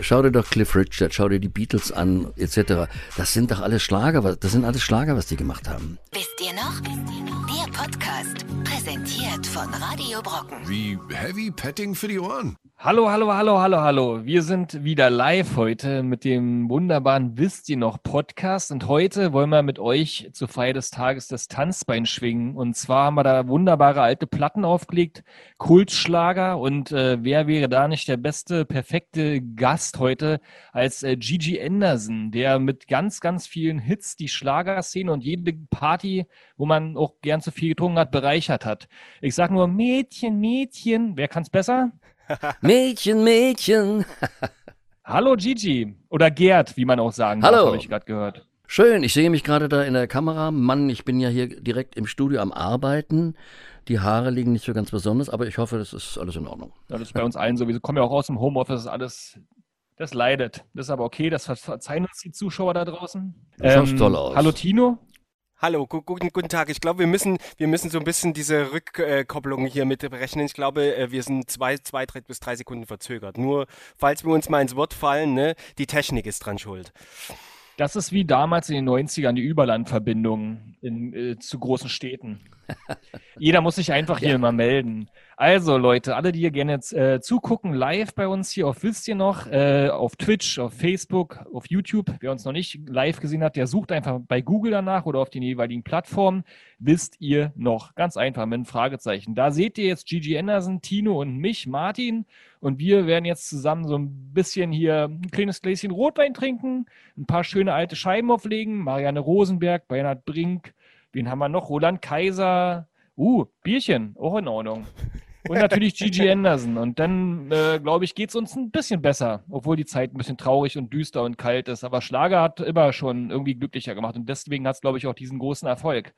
schau dir doch Cliff Richard, schau dir die Beatles an, etc. Das sind doch alles Schlager, das sind alles Schlager, was die gemacht haben. Wisst ihr noch? Der Podcast, präsentiert von Radio Brocken. Wie Heavy Petting für die Ohren. Hallo, hallo, hallo, hallo, hallo. Wir sind wieder live heute mit dem wunderbaren Wisst ihr noch Podcast und heute wollen wir mit euch zur Feier des Tages das Tanzbein schwingen und zwar haben wir da wunderbare alte Platten aufgelegt, Kultschlager und äh, wer wäre da nicht der beste, perfekte Gast heute als äh, Gigi Anderson, der mit ganz, ganz vielen Hits die Schlagerszene und jede Party, wo man auch gern zu viel getrunken hat, bereichert hat. Ich sag nur Mädchen, Mädchen, wer kann's besser? Mädchen, Mädchen. Hallo Gigi oder Gerd, wie man auch sagen Hallo. habe ich gerade gehört. Schön, ich sehe mich gerade da in der Kamera. Mann, ich bin ja hier direkt im Studio am Arbeiten. Die Haare liegen nicht so ganz besonders, aber ich hoffe, das ist alles in Ordnung. Ja, das ist bei uns allen sowieso. Kommen ja auch aus dem Homeoffice, ist alles, das leidet. Das ist aber okay, das verzeihen uns die Zuschauer da draußen. Du schaust toll aus. Hallo Tino. Hallo, gu guten, guten Tag. Ich glaube, wir müssen, wir müssen so ein bisschen diese Rückkopplung hier mit berechnen. Ich glaube, äh, wir sind zwei, zwei drei bis drei Sekunden verzögert. Nur, falls wir uns mal ins Wort fallen, ne, die Technik ist dran schuld. Das ist wie damals in den 90ern die Überlandverbindung in, äh, zu großen Städten. Jeder muss sich einfach hier ja. immer melden. Also Leute, alle, die hier gerne jetzt, äh, zugucken, live bei uns hier auf Wisst ihr noch, äh, auf Twitch, auf Facebook, auf YouTube. Wer uns noch nicht live gesehen hat, der sucht einfach bei Google danach oder auf den jeweiligen Plattformen. Wisst ihr noch? Ganz einfach mit einem Fragezeichen. Da seht ihr jetzt Gigi Anderson, Tino und mich, Martin. Und wir werden jetzt zusammen so ein bisschen hier ein kleines Gläschen Rotwein trinken, ein paar schöne alte Scheiben auflegen. Marianne Rosenberg, Bernhard Brink, wen haben wir noch? Roland Kaiser. Uh, Bierchen, auch in Ordnung. Und natürlich Gigi Anderson. Und dann, äh, glaube ich, geht es uns ein bisschen besser, obwohl die Zeit ein bisschen traurig und düster und kalt ist. Aber Schlager hat immer schon irgendwie glücklicher gemacht. Und deswegen hat es, glaube ich, auch diesen großen Erfolg.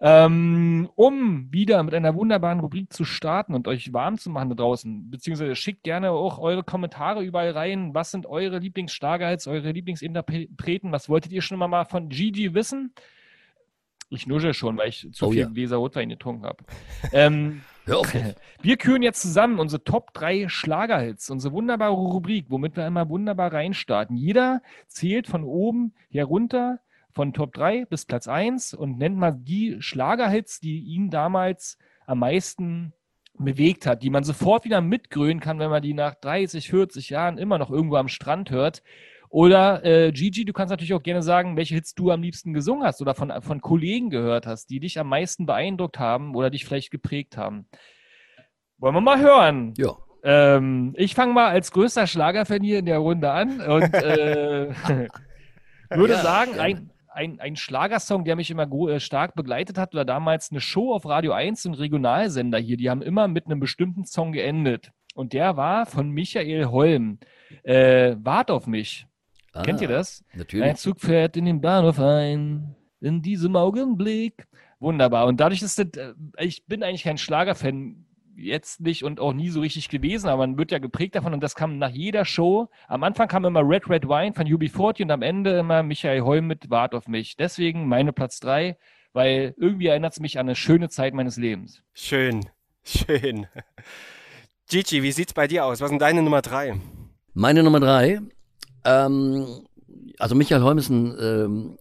Ähm, um wieder mit einer wunderbaren Rubrik zu starten und euch warm zu machen da draußen, beziehungsweise schickt gerne auch eure Kommentare überall rein. Was sind eure Lieblingsschlagerhits, eure Lieblingsinterpreten? Was wolltet ihr schon mal von Gigi wissen? Ich nusche schon, weil ich zu oh, viel ja. Gläser Rotwein getrunken habe. ähm, Hör auf. Wir küren jetzt zusammen unsere Top 3 Schlagerhits, unsere wunderbare Rubrik, womit wir immer wunderbar reinstarten. Jeder zählt von oben herunter, von Top 3 bis Platz 1 und nennt mal die Schlagerhits, die ihn damals am meisten bewegt hat, die man sofort wieder mitgrölen kann, wenn man die nach 30, 40 Jahren immer noch irgendwo am Strand hört. Oder äh, Gigi, du kannst natürlich auch gerne sagen, welche Hits du am liebsten gesungen hast oder von, von Kollegen gehört hast, die dich am meisten beeindruckt haben oder dich vielleicht geprägt haben. Wollen wir mal hören? Ja. Ähm, ich fange mal als größter Schlagerfan hier in der Runde an und äh, würde ja, sagen, ja. ein, ein, ein Schlagersong, der mich immer äh, stark begleitet hat, war damals eine Show auf Radio 1 und Regionalsender hier. Die haben immer mit einem bestimmten Song geendet. Und der war von Michael Holm. Äh, Wart auf mich. Ah, Kennt ihr das? Natürlich. Ein Zug fährt in den Bahnhof ein, in diesem Augenblick. Wunderbar. Und dadurch ist das, äh, ich bin eigentlich kein Schlagerfan, jetzt nicht und auch nie so richtig gewesen, aber man wird ja geprägt davon und das kam nach jeder Show. Am Anfang kam immer Red Red Wine von UB40 und am Ende immer Michael Holm mit Wart auf mich. Deswegen meine Platz 3, weil irgendwie erinnert es mich an eine schöne Zeit meines Lebens. Schön, schön. Gigi, wie sieht's bei dir aus? Was ist denn deine Nummer 3? Meine Nummer 3 ähm, also Michael Holm ist ein, ähm,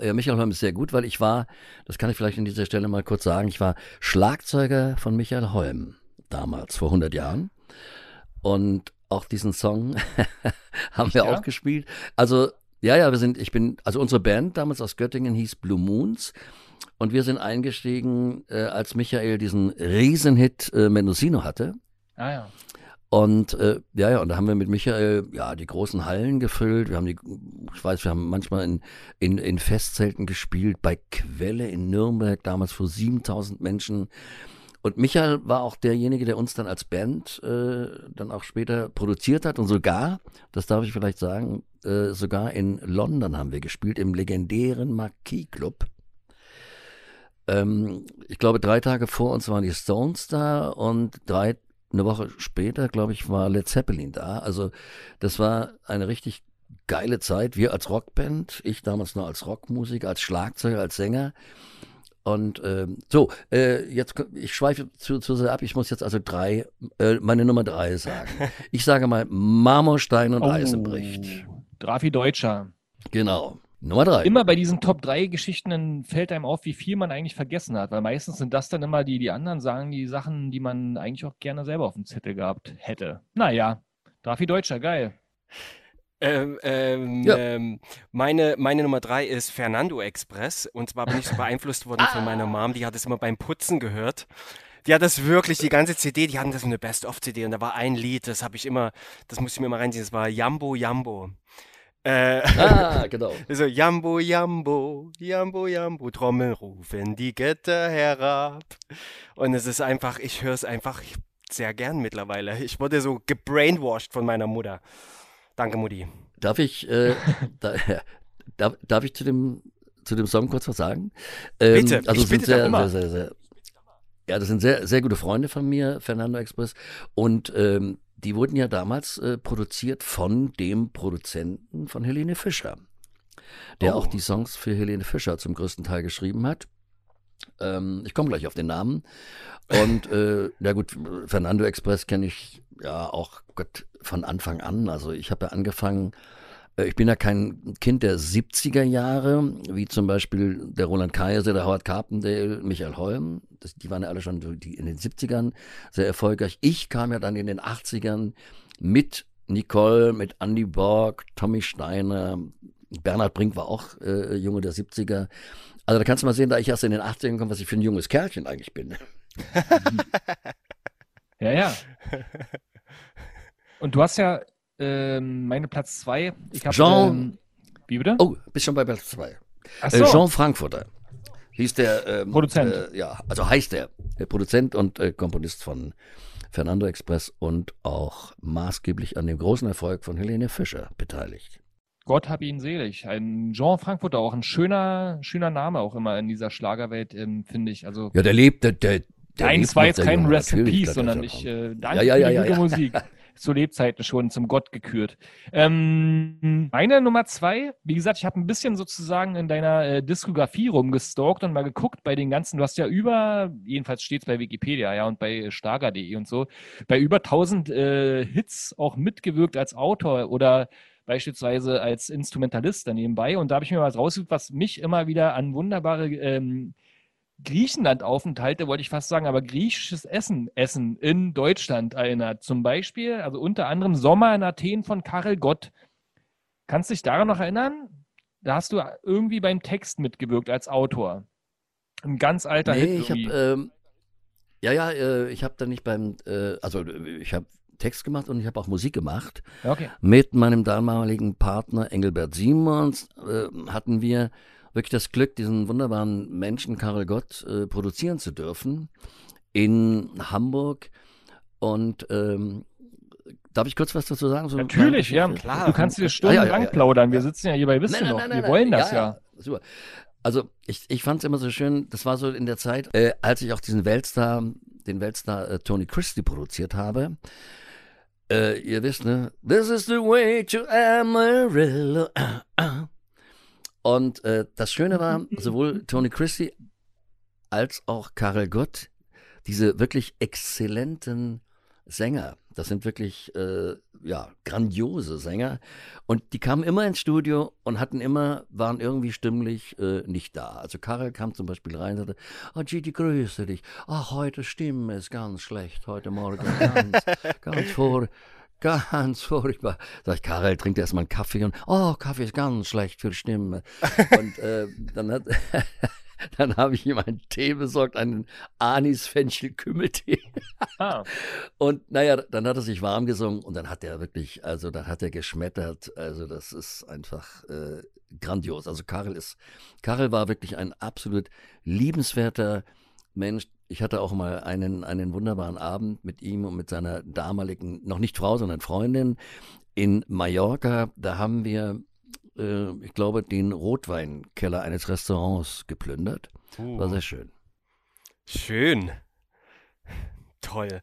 äh, Michael Holm ist sehr gut, weil ich war, das kann ich vielleicht an dieser Stelle mal kurz sagen, ich war Schlagzeuger von Michael Holm damals, vor 100 Jahren. Und auch diesen Song haben wir ja? auch gespielt. Also, ja, ja, wir sind, ich bin, also unsere Band damals aus Göttingen hieß Blue Moons. Und wir sind eingestiegen, äh, als Michael diesen Riesenhit äh, Mendocino hatte. Ah ja. Und äh, ja, ja, und da haben wir mit Michael ja die großen Hallen gefüllt. Wir haben die, ich weiß, wir haben manchmal in, in, in Festzelten gespielt, bei Quelle in Nürnberg, damals vor 7000 Menschen. Und Michael war auch derjenige, der uns dann als Band äh, dann auch später produziert hat und sogar, das darf ich vielleicht sagen, äh, sogar in London haben wir gespielt, im legendären Marquis Club. Ähm, ich glaube, drei Tage vor uns waren die Stones da und drei eine Woche später, glaube ich, war Led Zeppelin da. Also das war eine richtig geile Zeit. Wir als Rockband, ich damals noch als Rockmusiker, als Schlagzeuger, als Sänger. Und ähm, so, äh, jetzt ich schweife zu, zu sehr ab. Ich muss jetzt also drei, äh, meine Nummer drei sagen. Ich sage mal Marmorstein und Eisenbricht. Drafi Deutscher. Genau. Nummer drei. Immer bei diesen Top 3 Geschichten dann fällt einem auf, wie viel man eigentlich vergessen hat, weil meistens sind das dann immer die, die anderen sagen, die Sachen, die man eigentlich auch gerne selber auf dem Zettel gehabt hätte. Naja, Drafi Deutscher, geil. Ähm, ähm, Ja. ähm, meine, meine Nummer drei ist Fernando Express. Und zwar bin ich so beeinflusst worden von meiner Mom. Die hat es immer beim Putzen gehört. Die hat das wirklich, die ganze CD, die hatten das so eine Best-of-CD. Und da war ein Lied, das habe ich immer, das musste ich mir mal reinziehen. Das war Jambo Jambo. Äh, Ah, genau. so Jambo Jambo, Jambo Jambo, Trommeln rufen die Gitter herab. Und es ist einfach, ich höre es einfach sehr gern mittlerweile. Ich wurde so gebrainwashed von meiner Mutter. Danke, Mutti. Darf ich, äh, da, darf, darf ich zu dem, zu dem Song kurz was sagen? Ähm, Bitte, also ich bitte sehr, immer. sehr, sehr, sehr, ja, das sind sehr, sehr gute Freunde von mir, Fernando Express. Und ähm, die wurden ja damals äh, produziert von dem Produzenten von Helene Fischer, der Oh. auch die Songs für Helene Fischer zum größten Teil geschrieben hat. Ähm, ich komme gleich auf den Namen. Und äh, na gut, Fernando Express kenne ich ja auch Gott von Anfang an. Also ich habe ja angefangen, ich bin ja kein Kind der 70er Jahre, wie zum Beispiel der Roland Kaiser, der Howard Carpendale, Michael Holm. Das, die waren ja alle schon in den 70ern sehr erfolgreich. Ich kam ja dann in den 80ern mit Nicole, mit Andy Borg, Tommy Steiner, Bernhard Brink war auch äh, Junge der 70er. Also da kannst du mal sehen, da ich erst in den 80ern komme, was ich für ein junges Kerlchen eigentlich bin. Ja, ja. Und du hast ja ähm, meine Platz 2. Ich habe. Jean- Ähm, wie bitte? Oh, bist schon bei Platz 2. Ach Äh, so. Jean Frankfurter hieß der ähm, Produzent. Äh, ja, also heißt der, der Produzent und äh, Komponist von Fernando Express und auch maßgeblich an dem großen Erfolg von Helene Fischer beteiligt. Gott hab ihn selig. Ein Jean Frankfurter, auch ein schöner, schöner Name auch immer in dieser Schlagerwelt, ähm, der ich. Also Ja, der lebt, der, der, der Nein, es war jetzt kein Junge, Rest in natürlich, Peace, das sondern ich äh, danke Ja, ja, für ja, ja. Musik. Zu Lebzeiten schon zum Gott gekürt. Ähm, meine Nummer zwei, wie gesagt, ich habe ein bisschen sozusagen in deiner äh, Diskografie rumgestalkt und mal geguckt bei den ganzen, du hast ja über, jedenfalls steht es bei Wikipedia, ja, und bei Starger.de und so, bei über 1000 äh, Hits auch mitgewirkt als Autor oder beispielsweise als Instrumentalist da nebenbei. Und da habe ich mir was rausgesucht, was mich immer wieder an wunderbare ähm, Griechenland-Aufenthalte, wollte ich fast sagen, aber griechisches Essen, Essen in Deutschland erinnert. Zum Beispiel, also unter anderem Sommer in Athen von Karel Gott. Kannst du dich daran noch erinnern? Da hast du irgendwie beim Text mitgewirkt als Autor. Ein ganz alter Hit. Nee, ich habe, irgendwie. ähm, ja, ja, äh, ich habe da nicht beim, äh, also ich habe Text gemacht und ich habe auch Musik gemacht. Okay. Mit meinem damaligen Partner Engelbert Simons äh, hatten wir wirklich das Glück, diesen wunderbaren Menschen Karel Gott äh, produzieren zu dürfen in Hamburg. Und ähm, darf ich kurz was dazu sagen? So Natürlich, ja. Klar. Du kannst dir stundenlang ja, ja, ja. plaudern. Wir sitzen ja hier bei Wisst ihr Nein, noch. nein, nein, Wir nein, wollen nein. das ja. ja. Super. Also ich, ich fand es immer so schön, das war so in der Zeit, äh, als ich auch diesen Weltstar, den Weltstar äh, Tony Christie produziert habe. Äh, ihr wisst, ne? This is the way to Amarillo. Und äh, das Schöne war, sowohl Tony Christie als auch Karel Gott, diese wirklich exzellenten Sänger, das sind wirklich äh, ja, grandiose Sänger. Und die kamen immer ins Studio und hatten immer, waren irgendwie stimmlich äh, nicht da. Also Karel kam zum Beispiel rein und sagte, oh Gigi, grüße dich. Ach, heute Stimme ist ganz schlecht, heute Morgen ganz, ganz vor, ganz furchtbar. Sag ich, Karel, trink erstmal einen Kaffee und, oh, Kaffee ist ganz schlecht für die Stimme. Und äh, dann hat, dann habe ich ihm einen Tee besorgt, einen Anis-Fenchel-Kümmeltee. Ah, Und naja, dann hat er sich warm gesungen und dann hat er wirklich, also dann hat er geschmettert. Also das ist einfach äh, grandios. Also Karel ist, Karel war wirklich ein absolut liebenswerter Mensch. Ich hatte auch mal einen, einen wunderbaren Abend mit ihm und mit seiner damaligen, noch nicht Frau, sondern Freundin in Mallorca. Da haben wir, äh, ich glaube, den Rotweinkeller eines Restaurants geplündert. War sehr schön. Schön. Toll.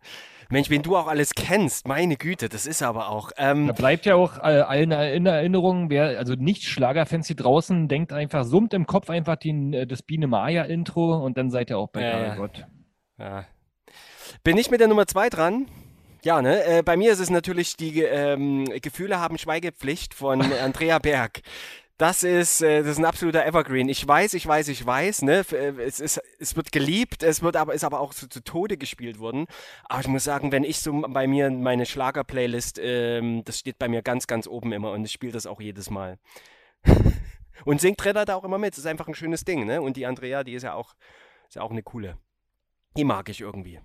Mensch, wen du auch alles kennst, meine Güte, das ist aber auch. Ähm, Da bleibt ja auch äh, allen in Erinnerung, wer, also nicht Schlagerfans hier draußen, denkt einfach, summt im Kopf einfach den, äh, das Biene Maya-Intro und dann seid ihr auch bei ja. Gott. Ja. Bin ich mit der Nummer zwei dran? Ja, ne? Äh, bei mir ist es natürlich die ähm, Gefühle haben Schweigepflicht von Andrea Berg. Das ist, äh, das ist ein absoluter Evergreen. Ich weiß, ich weiß, ich weiß, ne? Äh, Es, ist, es wird geliebt, es wird aber, ist aber auch so zu Tode gespielt worden. Aber ich muss sagen, wenn ich so bei mir meine Schlager-Playlist, ähm, das steht bei mir ganz, ganz oben immer und ich spiele das auch jedes Mal. und singt Redder da auch immer mit. Das ist einfach ein schönes Ding, ne? Und die Andrea, die ist ja auch, ist ja auch eine coole. Die mag ich irgendwie.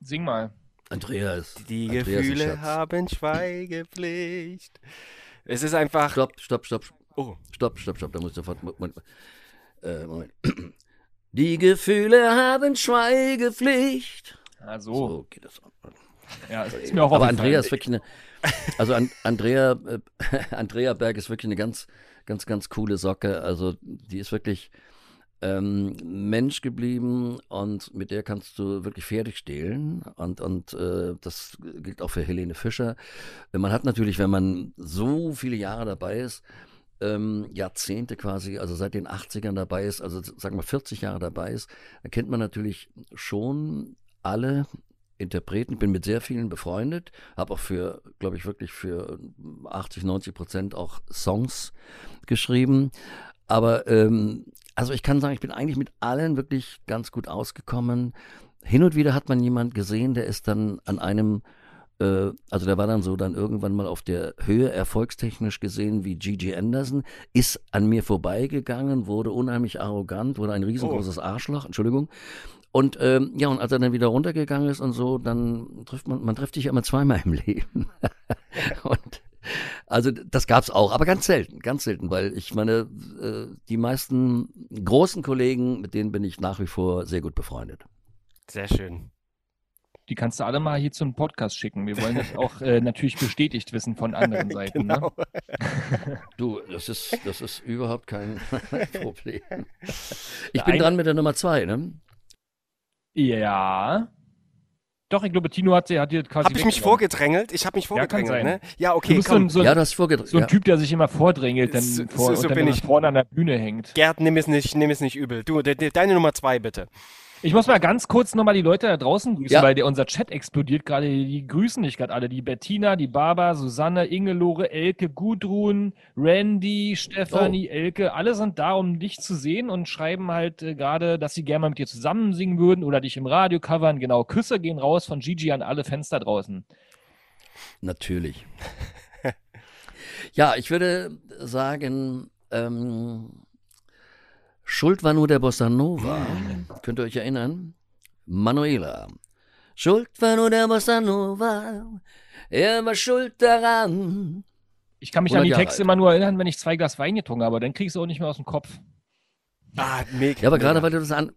Sing mal. Andrea ist. Die Andrea ist ein Gefühle haben Schweigepflicht. Es ist einfach. Stopp, stopp, stopp, Oh, stopp, stopp, stopp. Da muss ich sofort. Moment. Äh, Moment. Die Gefühle haben Schweigepflicht. Ah, so. So geht das. Ja, es ist mir auch Aber. Andrea ist wirklich eine. Also an, Andrea, äh, Andrea Berg ist wirklich eine ganz, ganz, ganz coole Socke. Also die ist wirklich ähm, Mensch geblieben und mit der kannst du wirklich Pferde stehlen. Und, und äh, das gilt auch für Helene Fischer. Man hat natürlich, wenn man so viele Jahre dabei ist, ähm, Jahrzehnte quasi, also seit den 80ern dabei ist, also sagen wir 40 Jahre dabei ist, dann kennt man natürlich schon alle Interpreten. Ich bin mit sehr vielen befreundet, habe auch für, glaube ich, wirklich für 80, 90 Prozent auch Songs geschrieben. Aber ähm, also ich kann sagen, ich bin eigentlich mit allen wirklich ganz gut ausgekommen. Hin und wieder hat man jemand gesehen, der ist dann an einem äh, also der war dann so dann irgendwann mal auf der Höhe erfolgstechnisch gesehen wie Gigi Anderson, ist an mir vorbeigegangen, wurde unheimlich arrogant, wurde ein riesengroßes Arschloch, Entschuldigung. Und ähm, ja, und als er dann wieder runtergegangen ist und so, dann trifft man, man trifft sich ja immer zweimal im Leben. und also das gab's auch, aber ganz selten, ganz selten, weil ich meine, äh, die meisten großen Kollegen, mit denen bin ich nach wie vor sehr gut befreundet. sehr schön. Die kannst du alle mal hier zum Podcast schicken. Wir wollen das auch äh, natürlich bestätigt wissen von anderen Seiten. Ne? Genau. Du, das ist, das ist überhaupt kein Problem. Ich bin dran mit der Nummer zwei, ne? Ja. Doch, ich glaube, Tino hat, sie- hat dir quasi. Habe ich mich vorgedrängelt? Ich habe mich Ja, kann vorgedrängelt, sein. ne? Ja, Du okay, bist so komm. ein, so, ein- Ja, das vorgedrückt. so ein ja. Typ, der sich immer vordrängelt dann So- vor, so- so und dann ich. vorne an der Bühne hängt. Gerd, nimm es nicht, nimm es nicht übel. Du, de, de, deine Nummer zwei, bitte. Ich muss mal ganz kurz nochmal die Leute da draußen grüßen, Ja. weil der, unser Chat explodiert gerade. Die grüßen dich gerade alle. Die Bettina, die Barbara, Susanne, Ingelore, Elke, Gudrun, Randy, Stefanie, Oh. Elke. Alle sind da, um dich zu sehen und schreiben halt äh, gerade, dass sie gerne mal mit dir zusammen singen würden oder dich im Radio covern. Genau, Küsse gehen raus von Gigi an alle Fenster draußen. Natürlich. ja, ich würde sagen, ähm, Schuld war nur der Bossa Nova. Könnt ihr euch erinnern? Manuela. Schuld war nur der Bossa Nova. Er war schuld daran. Ich kann mich 100 an die Jahre Texte alt. immer nur erinnern, wenn ich zwei Glas Wein getrunken habe, aber dann kriegst du auch nicht mehr aus dem Kopf. Ah, mega. Ja, aber gerade weil du das an,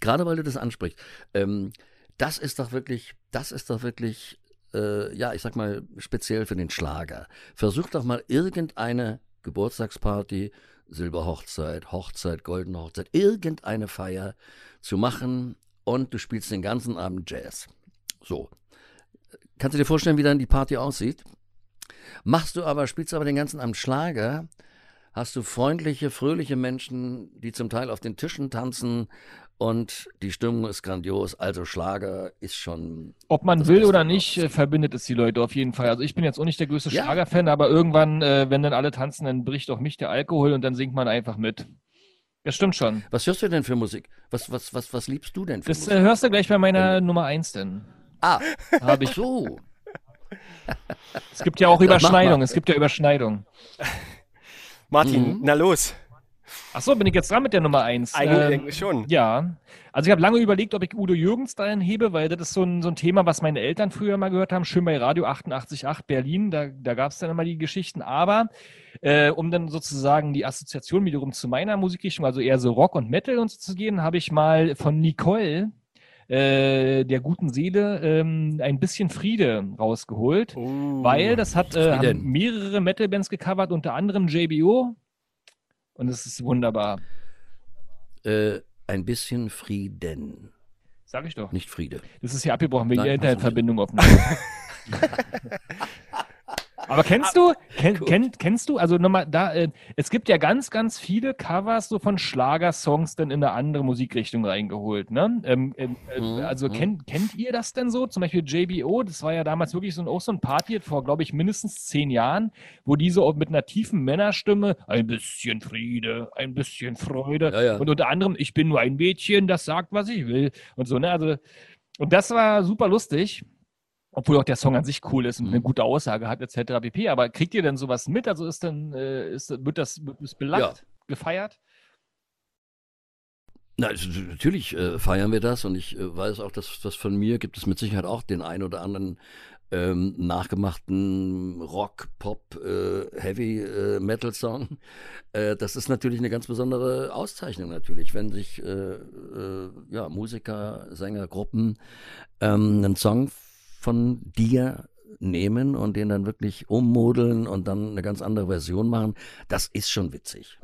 gerade weil du das ansprichst, ähm, das ist doch wirklich, das ist doch wirklich, äh, ja, ich sag mal speziell für den Schlager. Versuch doch mal irgendeine Geburtstagsparty, Silberhochzeit, Hochzeit, goldene Hochzeit, irgendeine Feier zu machen und du spielst den ganzen Abend Jazz. So. Kannst du dir vorstellen, wie dann die Party aussieht? Machst du aber, spielst du aber den ganzen Abend Schlager, hast du freundliche, fröhliche Menschen, die zum Teil auf den Tischen tanzen und die Stimmung ist grandios. Also Schlager ist schon. Ob man Das will oder nicht, äh, verbindet es die Leute auf jeden Fall. Also ich bin jetzt auch nicht der größte Ja. Schlagerfan, aber irgendwann, äh, wenn dann alle tanzen, dann bricht auch mich der Alkohol und dann singt man einfach mit. Das stimmt schon. Was hörst du denn für Musik? Was, was, was, was liebst du denn für Das Musik? äh, hörst du gleich bei meiner Nummer 1 denn. ah, Habe ich. so. Es gibt ja auch Das mach Überschneidung. mal. Es gibt ja Überschneidung. Martin, Mhm. na los. Achso, bin ich jetzt dran mit der Nummer 1? Eigentlich schon. Ja, also ich habe lange überlegt, ob ich Udo Jürgens dahin hebe, weil das ist so ein, so ein Thema, was meine Eltern früher mal gehört haben, schön bei Radio 88.8 Berlin, da, da gab es dann immer die Geschichten, aber äh, um dann sozusagen die Assoziation wiederum zu meiner Musikrichtung, also eher so Rock und Metal und so zu gehen, habe ich mal von Nicole, äh, der guten Seele, ähm, ein bisschen Friede rausgeholt. Uh, Weil das hat äh, mehrere Metal-Bands gecovert, unter anderem JBO. Und es ist wunderbar. Äh, ein bisschen Frieden. Sag ich doch. nicht Friede. Das ist hier abgebrochen wegen Nein, der. Internetverbindung offenbar. Aber kennst du, kenn, Gut. kenn, kennst du, also nochmal da, äh, es gibt ja ganz, ganz viele Covers so von Schlagersongs dann in eine andere Musikrichtung reingeholt, ne? Ähm, ähm, äh, Mhm, also mhm. kennt, kennt ihr das denn so? Zum Beispiel JBO, das war ja damals wirklich so ein, auch so ein Party vor, glaube ich, mindestens zehn Jahren, wo die so mit einer tiefen Männerstimme ein bisschen Friede, ein bisschen Freude Ja, ja. und unter anderem, ich bin nur ein Mädchen, das sagt, was ich will und so, ne? Also, und das war super lustig. Obwohl auch der Song an sich cool ist und Mhm. eine gute Aussage hat, etc. pp. Aber kriegt ihr denn sowas mit? Also ist dann, äh, ist, wird das wird das belacht, gefeiert? Na, also, natürlich äh, feiern wir das und ich äh, weiß auch, dass das von mir gibt es mit Sicherheit auch den ein oder anderen ähm, nachgemachten Rock, Pop, äh, Heavy äh, Metal Song. Äh, das ist natürlich eine ganz besondere Auszeichnung natürlich, wenn sich äh, äh, ja, Musiker, Sänger, Gruppen ähm, einen Song von dir nehmen und den dann wirklich ummodeln und dann eine ganz andere Version machen. Das ist schon witzig.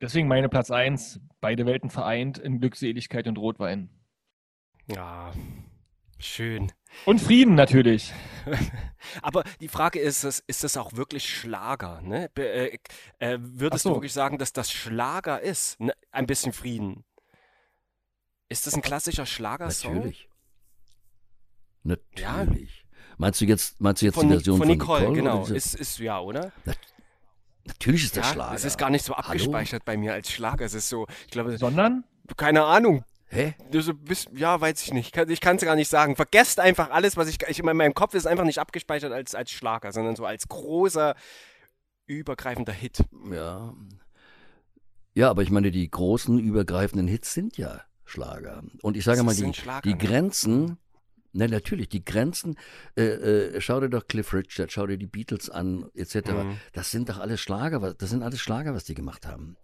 Deswegen meine Platz 1, beide Welten vereint in Glückseligkeit und Rotwein. Ja, schön. Und Frieden natürlich. Aber die Frage ist, ist das auch wirklich Schlager? Ne? Be äh, äh, würdest Ach du so. wirklich sagen, dass das Schlager ist? Ne? Ein bisschen Frieden. Ist das ein klassischer Schlagersong? Natürlich. Natürlich. Meinst du jetzt, meinst du jetzt Von, die Version von von Nicole, genau. Ist, ist ja, oder? natürlich ist das Ja, Schlager. es ist gar nicht so Hallo? abgespeichert bei mir als Schlager. Es ist so, ich glaube, Sondern? keine Ahnung. Hä? Du so bist, ja, weiß ich nicht. Ich kann es gar nicht sagen. Vergesst einfach alles, was ich, ich in meinem Kopf ist einfach nicht abgespeichert als, als Schlager, sondern so als großer, übergreifender Hit. Ja. Ja, aber ich meine, die großen übergreifenden Hits sind ja Schlager. Und ich sage Das mal, die, Schlager, die ne? Grenzen, na natürlich, die Grenzen, äh, äh, schau dir doch Cliff Richard, schau dir die Beatles an, etc. Mhm. Das sind doch alles Schlager, was- das sind alles Schlager, was die gemacht haben.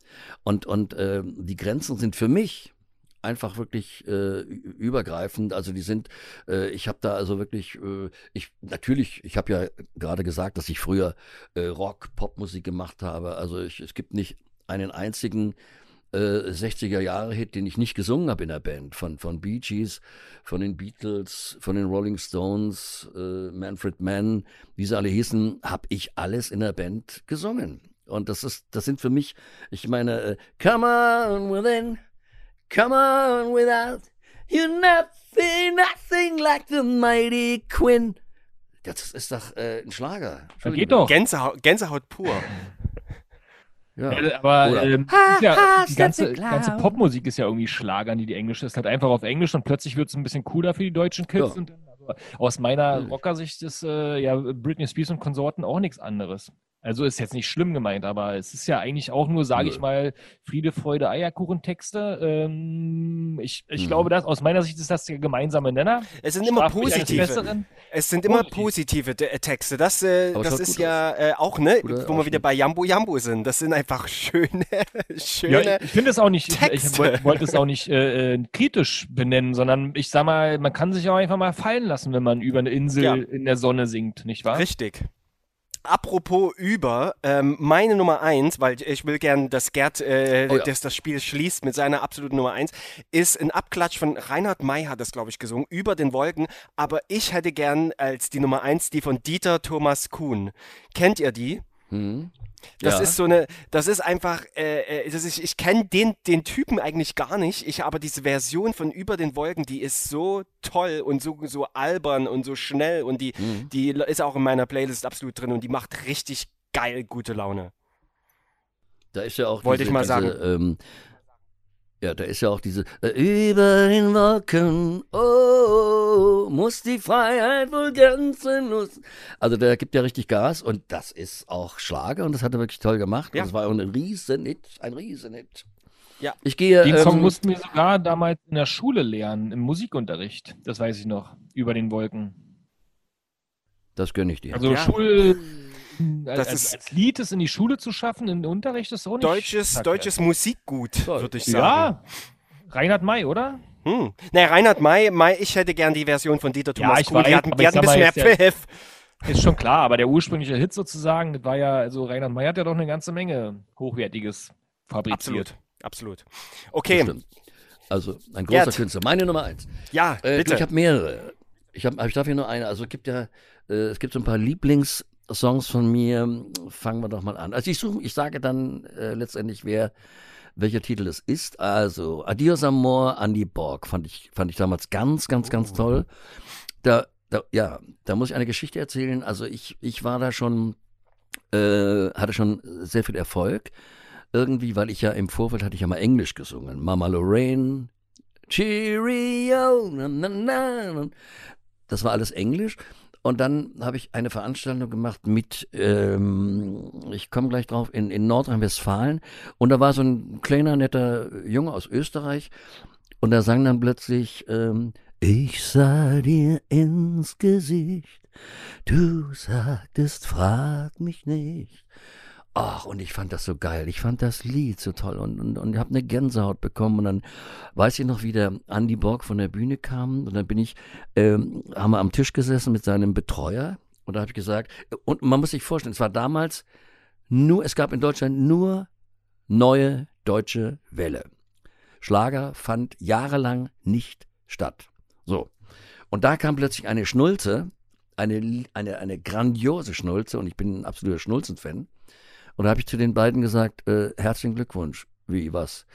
Und, und äh, die Grenzen sind für mich einfach wirklich äh, übergreifend. Also die sind, äh, ich habe da also wirklich, äh, ich natürlich, ich habe ja gerade gesagt, dass ich früher äh, Rock, Popmusik gemacht habe. Also ich, es gibt nicht einen einzigen äh, 60er-Jahre-Hit, den ich nicht gesungen habe in der Band. Von, von Bee Gees, von den Beatles, von den Rolling Stones, äh, Manfred Mann, wie sie alle hießen, habe ich alles in der Band gesungen. Und das ist, das sind für mich, ich meine, äh, come on within, come on without, you nothing, nothing like the mighty Quinn. Das ist doch äh, ein Schlager. Geht doch. Gänsehaut, Gänsehaut pur. Ja. Aber ähm, ja, ha, die ganze, ganze. Popmusik ist ja irgendwie Schlager, die die Englisch ist halt einfach auf Englisch und plötzlich wird es ein bisschen cooler für die deutschen Kids. Ja. Und dann, aber aus meiner. Rockersicht ist äh, ja Britney Spears und Konsorten auch nichts anderes. Also ist jetzt nicht schlimm gemeint, aber es ist ja eigentlich auch nur, sage ich mal, Friede, Freude, Eierkuchen-Texte. Ähm, ich ich Mhm. glaube, dass, aus meiner Sicht ist das der gemeinsame Nenner. Es sind immer Straf eines positive. Besseren. Es sind immer Positiv. positive äh, Texte. Das, äh, das ist ja äh, auch, ne, Guter wo wir wieder bei Jambo Jambo sind. Das sind einfach schöne, schöne. Ja, ich, ich finde es auch nicht, ich, ich Texte. woll- wollte es auch nicht äh, äh, kritisch benennen, sondern ich sag mal, man kann sich auch einfach mal fallen lassen, wenn man über eine Insel Ja. in der Sonne singt, nicht wahr? Richtig. Apropos über, ähm, meine Nummer eins, weil ich will gern, dass Gerd äh, Oh ja. das, das Spiel schließt mit seiner absoluten Nummer eins, ist ein Abklatsch von Reinhard May hat das, glaube ich, gesungen, über den Wolken. Aber ich hätte gern als die Nummer eins die von Dieter Thomas Kuhn. Kennt ihr die? Hm? Das Ja. ist so eine, das ist einfach, äh, äh, das ist, ich kenne den, den Typen eigentlich gar nicht. Ich aber diese Version von Über den Wolken, die ist so toll und so, so albern und so schnell und die, Mhm. die ist auch in meiner Playlist absolut drin und die macht richtig geil gute Laune. Da ist ja auch Wollte diese ich mal ganze, Ähm, ja, da ist ja auch diese äh, Über den Wolken, oh, muss die Freiheit wohl grenzenlos. Also der gibt ja richtig Gas und das ist auch Schlager und das hat er wirklich toll gemacht. Ja. Das war auch ein Riesenhit, ein Riesenhit. Ja. Ich gehe. Den ähm, Song mussten wir sogar damals in der Schule lernen, im Musikunterricht. Das weiß ich noch, über den Wolken. Das gönne ich dir. Also Ja. Schul... Als, Das als, ist- als Lied es in die Schule zu schaffen, in den Unterricht ist auch nicht Deutsches, verkehrt. deutsches Musikgut, Toll. würde ich sagen. Ja, Reinhard May, oder? Hm. Ne, Reinhard May, May, ich hätte gern die Version von Dieter Ja, Thomas ich Kuhn. Die hatten, die ich hatten ein bisschen mehr ist ja- Pfiff. Ist schon klar, aber der ursprüngliche Hit sozusagen, das war ja, also Reinhard May hat ja doch eine ganze Menge Hochwertiges fabriziert. Absolut, absolut. Okay. Also ein großer Gerd. Künstler. Meine Nummer eins. Ja, Äh, du, bitte. ich habe mehrere. Ich, hab, ich darf hier nur eine. Also es gibt ja, äh, es gibt so ein paar Lieblingssongs von mir. Fangen wir doch mal an. Also ich suche, ich sage dann äh, letztendlich, wer welcher Titel es ist. Also Adios Amor, Andy Borg fand ich fand ich damals ganz ganz ganz toll. Da, da ja, da muss ich eine Geschichte erzählen. Also ich ich war da schon äh, hatte schon sehr viel Erfolg irgendwie, weil ich ja im Vorfeld hatte ich ja mal Englisch gesungen. Mama Lorraine, Cheerio, na, na, na. Das war alles Englisch. Und dann habe ich eine Veranstaltung gemacht mit, ähm, ich komme gleich drauf, in, in Nordrhein-Westfalen. Und da war so ein kleiner, netter Junge aus Österreich. Und der sang dann plötzlich, ähm, ich sah dir ins Gesicht, du sagtest, frag mich nicht. Ach, und ich fand das so geil. Ich fand das Lied so toll und, und, und habe eine Gänsehaut bekommen. Und dann weiß ich noch, wie der Andy Borg von der Bühne kam. Und dann bin ich, ähm, haben wir am Tisch gesessen mit seinem Betreuer. Und da habe ich gesagt, und man muss sich vorstellen, es war damals nur, es gab in Deutschland nur neue deutsche Welle. Schlager fand jahrelang nicht statt. So. Und da kam plötzlich eine Schnulze, eine, eine, eine grandiose Schnulze, und ich bin ein absoluter Schnulzen-Fan. Und da habe ich zu den beiden gesagt, äh, herzlichen Glückwunsch. Wie, was?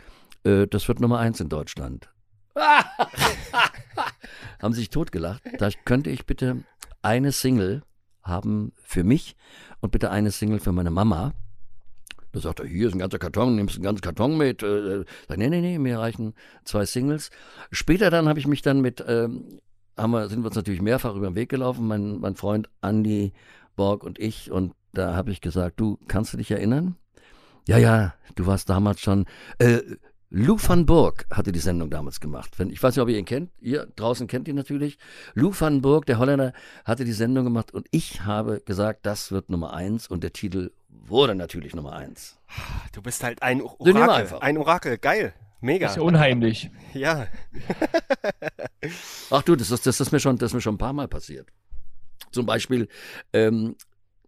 Äh, das wird Nummer eins in Deutschland. Haben sich totgelacht. Da könnte ich bitte eine Single haben für mich und bitte eine Single für meine Mama. Da sagt er, hier ist ein ganzer Karton, nimmst einen ganzen Karton mit. Äh, sag, nee, nee, nee, mir reichen zwei Singles. Später dann habe ich mich dann mit, ähm, haben wir, sind wir uns natürlich mehrfach über den Weg gelaufen, mein, mein Freund Andy Borg und ich. Und da habe ich gesagt, du, kannst du dich erinnern? Ja, ja, du warst damals schon. Äh, Lou van Burg hatte die Sendung damals gemacht. Wenn, ich weiß nicht, ob ihr ihn kennt. Ihr draußen kennt ihn natürlich. Lou van Burg, der Holländer, hatte die Sendung gemacht und ich habe gesagt, das wird Nummer eins und der Titel wurde natürlich Nummer eins. Du bist halt ein Orakel. Ein Orakel. Geil. Mega. Das ist ja unheimlich. Ja. Ach du, das ist, das ist, mir, schon, das ist mir schon ein paar Mal passiert. Zum Beispiel ähm,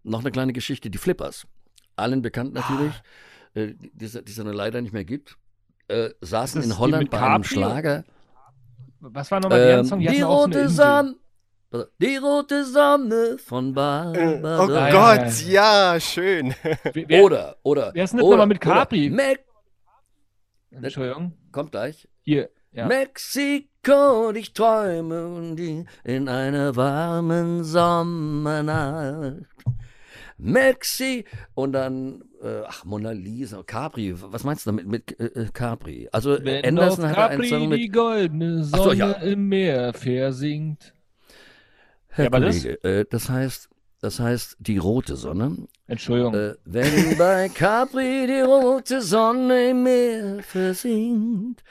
noch eine kleine Geschichte, die Flippers. Allen bekannt natürlich, äh, die es die leider nicht mehr gibt. Äh, saßen in die Holland bei einem? Schlager. Was war nochmal Ähm, Song? die eine rote. Sonne. Die rote Sonne von Oh Barbara. ja, Gott, ja. ja, schön. Wer, Oder, oder. wer ist denn nochmal mit Capri? Mac, Entschuldigung. kommt gleich. Hier. Ja. Mexiko, ich träume und die in einer warmen Sommernacht. Mexi und dann, äh, ach, Mona Lisa, Capri, was meinst du damit mit äh, äh, Capri? Also Wenn Anderson auf hatte einen Capri Song mit die goldene Ach so, Sonne ja. im Meer versinkt. Herr Ja, aber das- Kollege, äh, das heißt, das heißt die rote Sonne. Entschuldigung. Äh, wenn bei Capri die rote Sonne im Meer versinkt.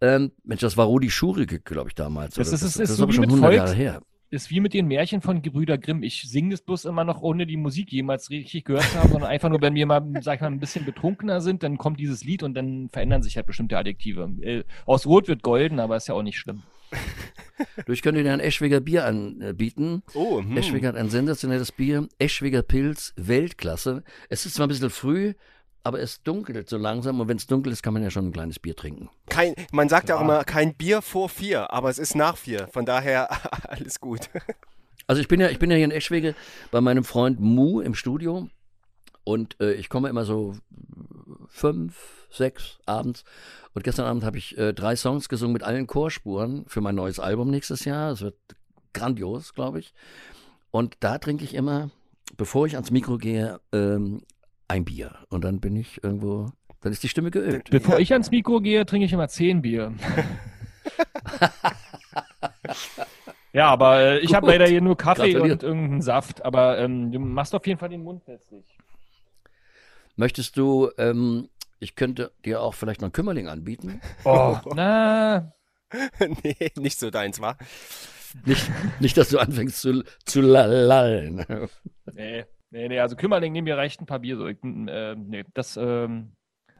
Ähm, Mensch, das war Rudi Schurige, glaube ich, damals. Das ist- es das ist ist so schon mit 100 Volks- Jahre her. ist wie mit den Märchen von Gebrüder Grimm. Ich singe das bloß immer noch, ohne die Musik jemals richtig gehört zu haben, sondern einfach nur, wenn wir mal, sag ich mal, ein bisschen betrunkener sind, dann kommt dieses Lied und dann verändern sich halt bestimmte Adjektive. Äh, aus Rot wird golden, aber ist ja auch nicht schlimm. Du, ich könnte dir ein Eschwiger Bier anbieten. Oh, hm. Eschwiger hat ein sensationelles Bier. Eschwiger Pilz, Weltklasse. Es ist zwar ein bisschen früh, aber es dunkelt so langsam. Und wenn es dunkel ist, kann man ja schon ein kleines Bier trinken. Kein, man sagt ja auch immer, kein Bier vor vier, aber es ist nach vier. Von daher alles gut. Also ich bin ja, ich bin ja hier in Eschwege bei meinem Freund Mu im Studio. Und äh, ich komme immer so fünf, sechs abends. Und gestern Abend habe ich äh, drei Songs gesungen mit allen Chorspuren für mein neues Album nächstes Jahr. Es wird grandios, glaube ich. Und da trinke ich immer, bevor ich ans Mikro gehe, ähm, ein Bier. Und dann bin ich irgendwo, dann ist die Stimme geölt. Bevor ich ans Mikro gehe, trinke ich immer zehn Bier. ja, aber äh, ich habe leider hier nur Kaffee Gratuliert. und irgendeinen Saft. Aber ähm, du machst auf jeden Fall den Mund wässrig. Möchtest du, ähm, ich könnte dir auch vielleicht noch einen Kümmerling anbieten. Oh, na, nee, nicht so deins, wa? Nicht, nicht dass du anfängst zu, zu lallen. nee, nee, nee, also Kümmerling, nee, mir reicht ein paar Bier. So. Ich, äh, nee, das, ähm,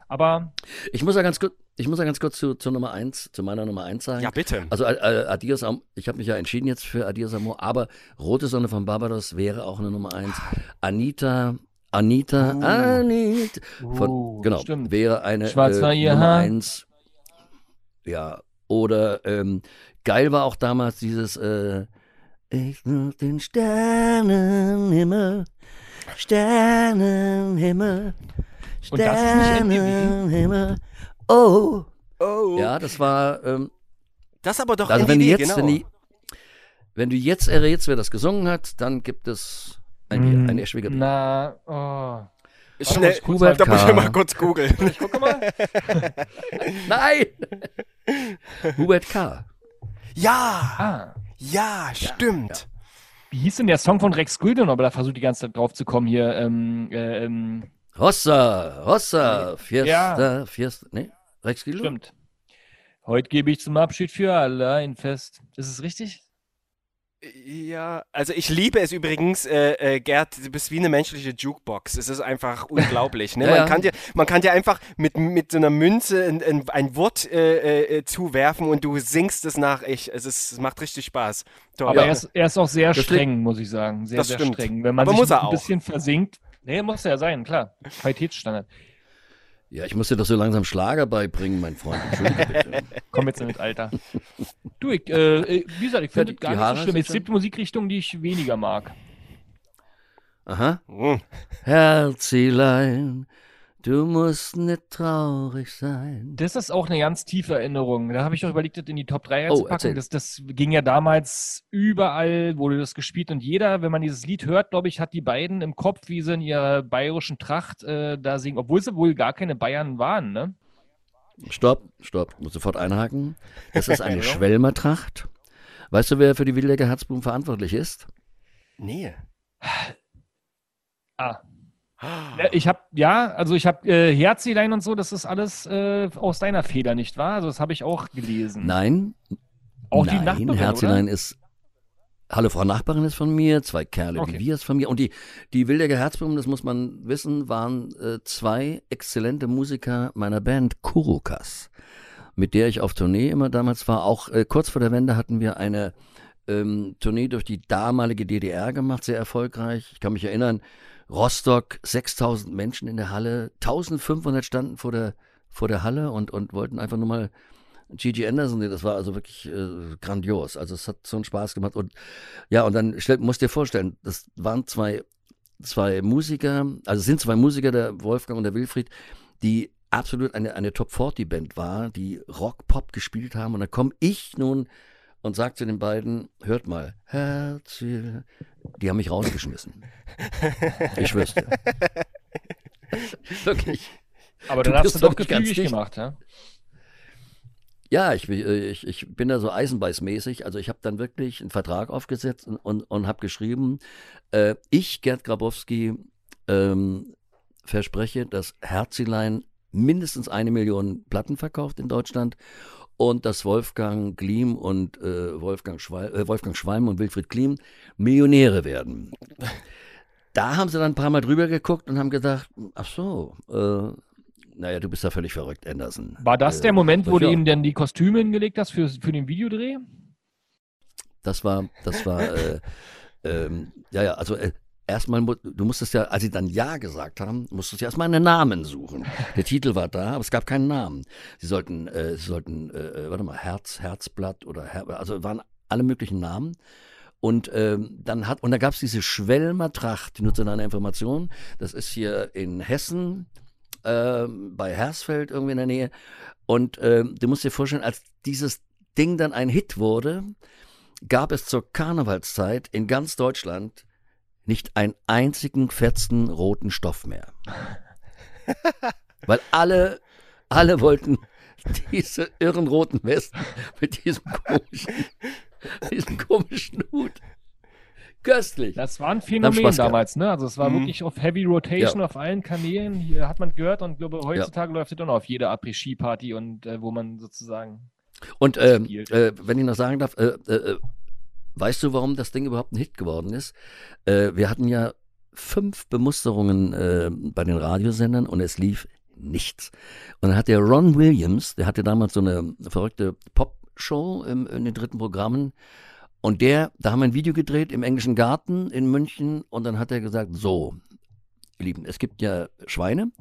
aber Ich muss ja ganz kurz, ich muss ja ganz kurz zu, zu Nummer eins, zu meiner Nummer eins sagen. Ja, bitte. Also äh, äh, Adios ich habe mich ja entschieden jetzt für Adios Amor, aber Rote Sonne von Barbados wäre auch eine Nummer eins. Anita, Anita, Uh. Anita, von, Uh, genau, stimmt. wäre eine Schwarz war äh, ihr Nummer Haar. eins. Ja, oder ähm, geil war auch damals dieses äh, Ich such den Sternenhimmel, Sternenhimmel, Und das ist nicht MTV? Sternenhimmel. Oh. Oh, Ja, das war, ähm, das aber doch also wenn du NDW, jetzt, genau. wenn, die, wenn du jetzt errätst, wer das gesungen hat, dann gibt es ein Bier, ein Eschwiger Bier. Na, oh. Schnell, ich kurz Hubert da muss ich K. mal kurz googeln. Guck mal. Nein! Hubert K. ja, Ah. ja, stimmt. Wie hieß denn der Song von Rex Gülden? Aber da versucht die ganze Zeit drauf zu kommen hier. Ähm, äh, ähm, Hossa, Hossa, Fiesta, Ja. Fiesta, ne? Rex Gildo? stimmt. Heute gebe ich zum Abschied für alle ein Fest. Ist es richtig? Ja, also ich liebe es übrigens, äh, äh, Gerd, du bist wie eine menschliche Jukebox. Es ist einfach unglaublich. Ne? Ja, man, ja. Kann dir, man kann dir einfach mit, mit so einer Münze ein, ein, ein Wort äh, äh, zuwerfen und du singst es nach. Ich, es, ist, es macht richtig Spaß. Toll. Aber er, ist, er ist auch sehr Das streng, muss ich sagen. Sehr, Das sehr stimmt. streng. Wenn man Aber sich muss er ein auch. bisschen versinkt. Nee, muss er ja sein, klar. Qualitätsstandard. Ja, ich muss dir doch so langsam Schlager beibringen, mein Freund. Entschuldige bitte. Komm jetzt mit Alter. Du, ich, äh, äh, wie gesagt, ich Ja, finde die- es gar die nicht Haare so schlimm. Es gibt Musikrichtungen, die ich weniger mag. Aha. Hm. Herzilein, du musst nicht traurig sein. Das ist auch eine ganz tiefe Erinnerung. Da habe ich auch überlegt, das in die Top 3 Oh, zu packen. Das, das ging ja damals überall, wurde das gespielt. Und jeder, wenn man dieses Lied hört, glaube ich, hat die beiden im Kopf, wie sie in ihrer bayerischen Tracht äh, da singen. Obwohl sie wohl gar keine Bayern waren, ne? Stopp, stopp, muss sofort einhaken. Das ist eine Schwelmertracht. Weißt du, wer für die Wildecker Herzblumen verantwortlich ist? Nee. Ah. Ja, Ich habe, ja, also ich habe äh, Herzilein und so, das ist alles äh, aus deiner Feder, nicht wahr? Also das habe ich auch gelesen. Nein. Auch die Nein, Nachbarin, Herzilein ist. Hallo, Frau Nachbarin ist von mir, zwei Kerle Okay. wie wir ist von mir. Und die, die Wildecker Herzblumen, das muss man wissen, waren äh, zwei exzellente Musiker meiner Band Kurukas, mit der ich auf Tournee immer damals war. Auch äh, kurz vor der Wende hatten wir eine ähm, Tournee durch die damalige DDR gemacht, sehr erfolgreich. Ich kann mich erinnern, Rostock, 6000 Menschen in der Halle, 1500 standen vor der, vor der Halle und, und wollten einfach nur mal Gigi Anderson, das war also wirklich äh, grandios. Also es hat so einen Spaß gemacht. Und ja, und dann stell, musst dir vorstellen, das waren zwei, zwei Musiker, also sind zwei Musiker, der Wolfgang und der Wilfried, die absolut eine, eine Top-40-Band war, die Rock-Pop gespielt haben. Und dann komme ich nun und sage zu den beiden, hört mal, Herz, die haben mich rausgeschmissen. Ich schwör's dir. Wirklich. Aber Du dann hast bist du doch gefügig gemacht, ja? Ja, ich, bin- äh, ich, ich bin da so eisenbeißmäßig. Also ich habe dann wirklich einen Vertrag aufgesetzt und, und, und habe geschrieben, äh, ich, Gerd Grabowski, ähm, verspreche, dass Herzilein mindestens eine Million Platten verkauft in Deutschland und dass Wolfgang Gliem und äh, Wolfgang, Schwal äh, Wolfgang Schwalm und Wilfried Gliem Millionäre werden. Da haben sie dann ein paar Mal drüber geguckt und haben gedacht, ach so, äh, naja, du bist ja völlig verrückt, Anderson. War das Äh, der Moment, wo du ihm denn die Kostüme hingelegt hast für, für den Videodreh? Das war, das war, äh, ähm, ja, ja, also äh, erstmal, du musstest ja, als sie dann Ja gesagt haben, musstest du erstmal einen Namen suchen. Der Titel war da, aber es gab keinen Namen. Sie sollten, äh, sie sollten, äh, warte mal, Herz, Herzblatt oder, Her also waren alle möglichen Namen. Und ähm, dann hat, und da gab es diese Schwelmer Tracht, nur zu deiner Information. Das ist hier in Hessen, ähm, bei Hersfeld irgendwie in der Nähe. Und ähm, du musst dir vorstellen, als dieses Ding dann ein Hit wurde, gab es zur Karnevalszeit in ganz Deutschland nicht einen einzigen fetzen roten Stoff mehr. Weil alle, alle wollten diese irren roten Westen mit diesem komischen, diesem komischen Hut. Köstlich. Das war ein Phänomen damals, ne? Also es war Mhm. wirklich auf Heavy Rotation auf allen Kanälen. Hier hat man gehört und glaube, heutzutage läuft es auch noch auf jeder Après-Ski-Party und äh, wo man sozusagen. Und Spielt. äh, wenn ich noch sagen darf, äh, äh, äh, weißt du, warum das Ding überhaupt ein Hit geworden ist? Äh, wir hatten ja fünf Bemusterungen äh, bei den Radiosendern und es lief nichts. Und dann hat der Ron Williams, der hatte damals so eine verrückte Pop-Show im, in den dritten Programmen. Und der, da haben wir ein Video gedreht im englischen Garten in München und dann hat er gesagt, so, ihr Lieben, es gibt ja Schweine,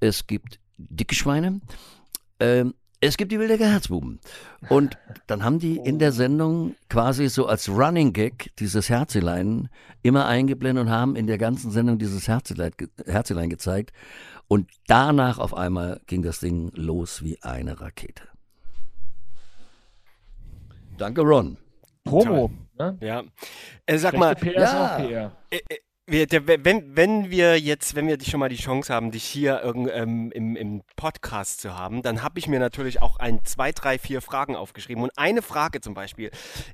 es gibt dicke Schweine, ähm, Es gibt die Wildecker Herzbuben. Und dann haben die in der Sendung quasi so als Running Gag dieses Herzelein immer eingeblendet und haben in der ganzen Sendung dieses Herzelein, Herzelein gezeigt. Und danach auf einmal ging das Ding los wie eine Rakete. Danke, Ron. Promo. Ne? Ja. Äh, sag Schlechte mal, PR ja. ist auch PR. Wir, der, wenn, wenn wir jetzt, wenn wir die- schon mal die Chance haben, dich hier irgend, ähm, im, im Podcast zu haben, dann habe ich mir natürlich auch ein, zwei, drei, vier Fragen aufgeschrieben. Und eine Frage zum Beispiel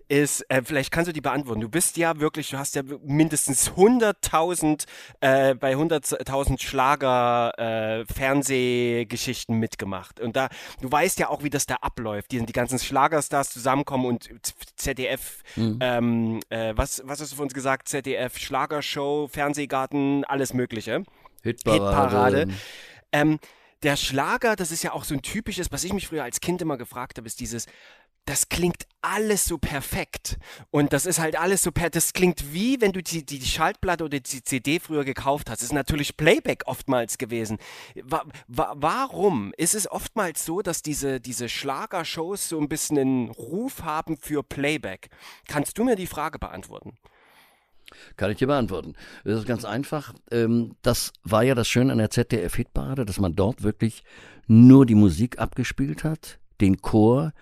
ist, äh, vielleicht kannst du die beantworten. Du bist ja wirklich, du hast ja mindestens 100.000 äh, bei 100.000 Schlager äh, Fernsehgeschichten mitgemacht. Und da, du weißt ja auch, wie das da abläuft. Die, die ganzen Schlagerstars zusammenkommen und ZDF, ähm, äh, was, was hast du für uns gesagt? ZDF Schlagershow, Fernsehgarten, alles Mögliche. Hitparade. Ähm, der Schlager, das ist ja auch so ein typisches, was ich mich früher als Kind immer gefragt habe, ist dieses, das klingt alles so perfekt. Und das ist halt alles so perfekt. Das klingt wie, wenn du die, die, Schallplatte oder die CD früher gekauft hast. Das ist natürlich Playback oftmals gewesen. Wa wa warum ist es oftmals so, dass diese, diese Schlagershows so ein bisschen einen Ruf haben für Playback? Kannst du mir die Frage beantworten? Kann ich dir beantworten. Das ist ganz einfach. Ähm, das war ja das Schöne an der ZDF-Hitparade, dass man dort wirklich nur die Musik abgespielt hat, den Chor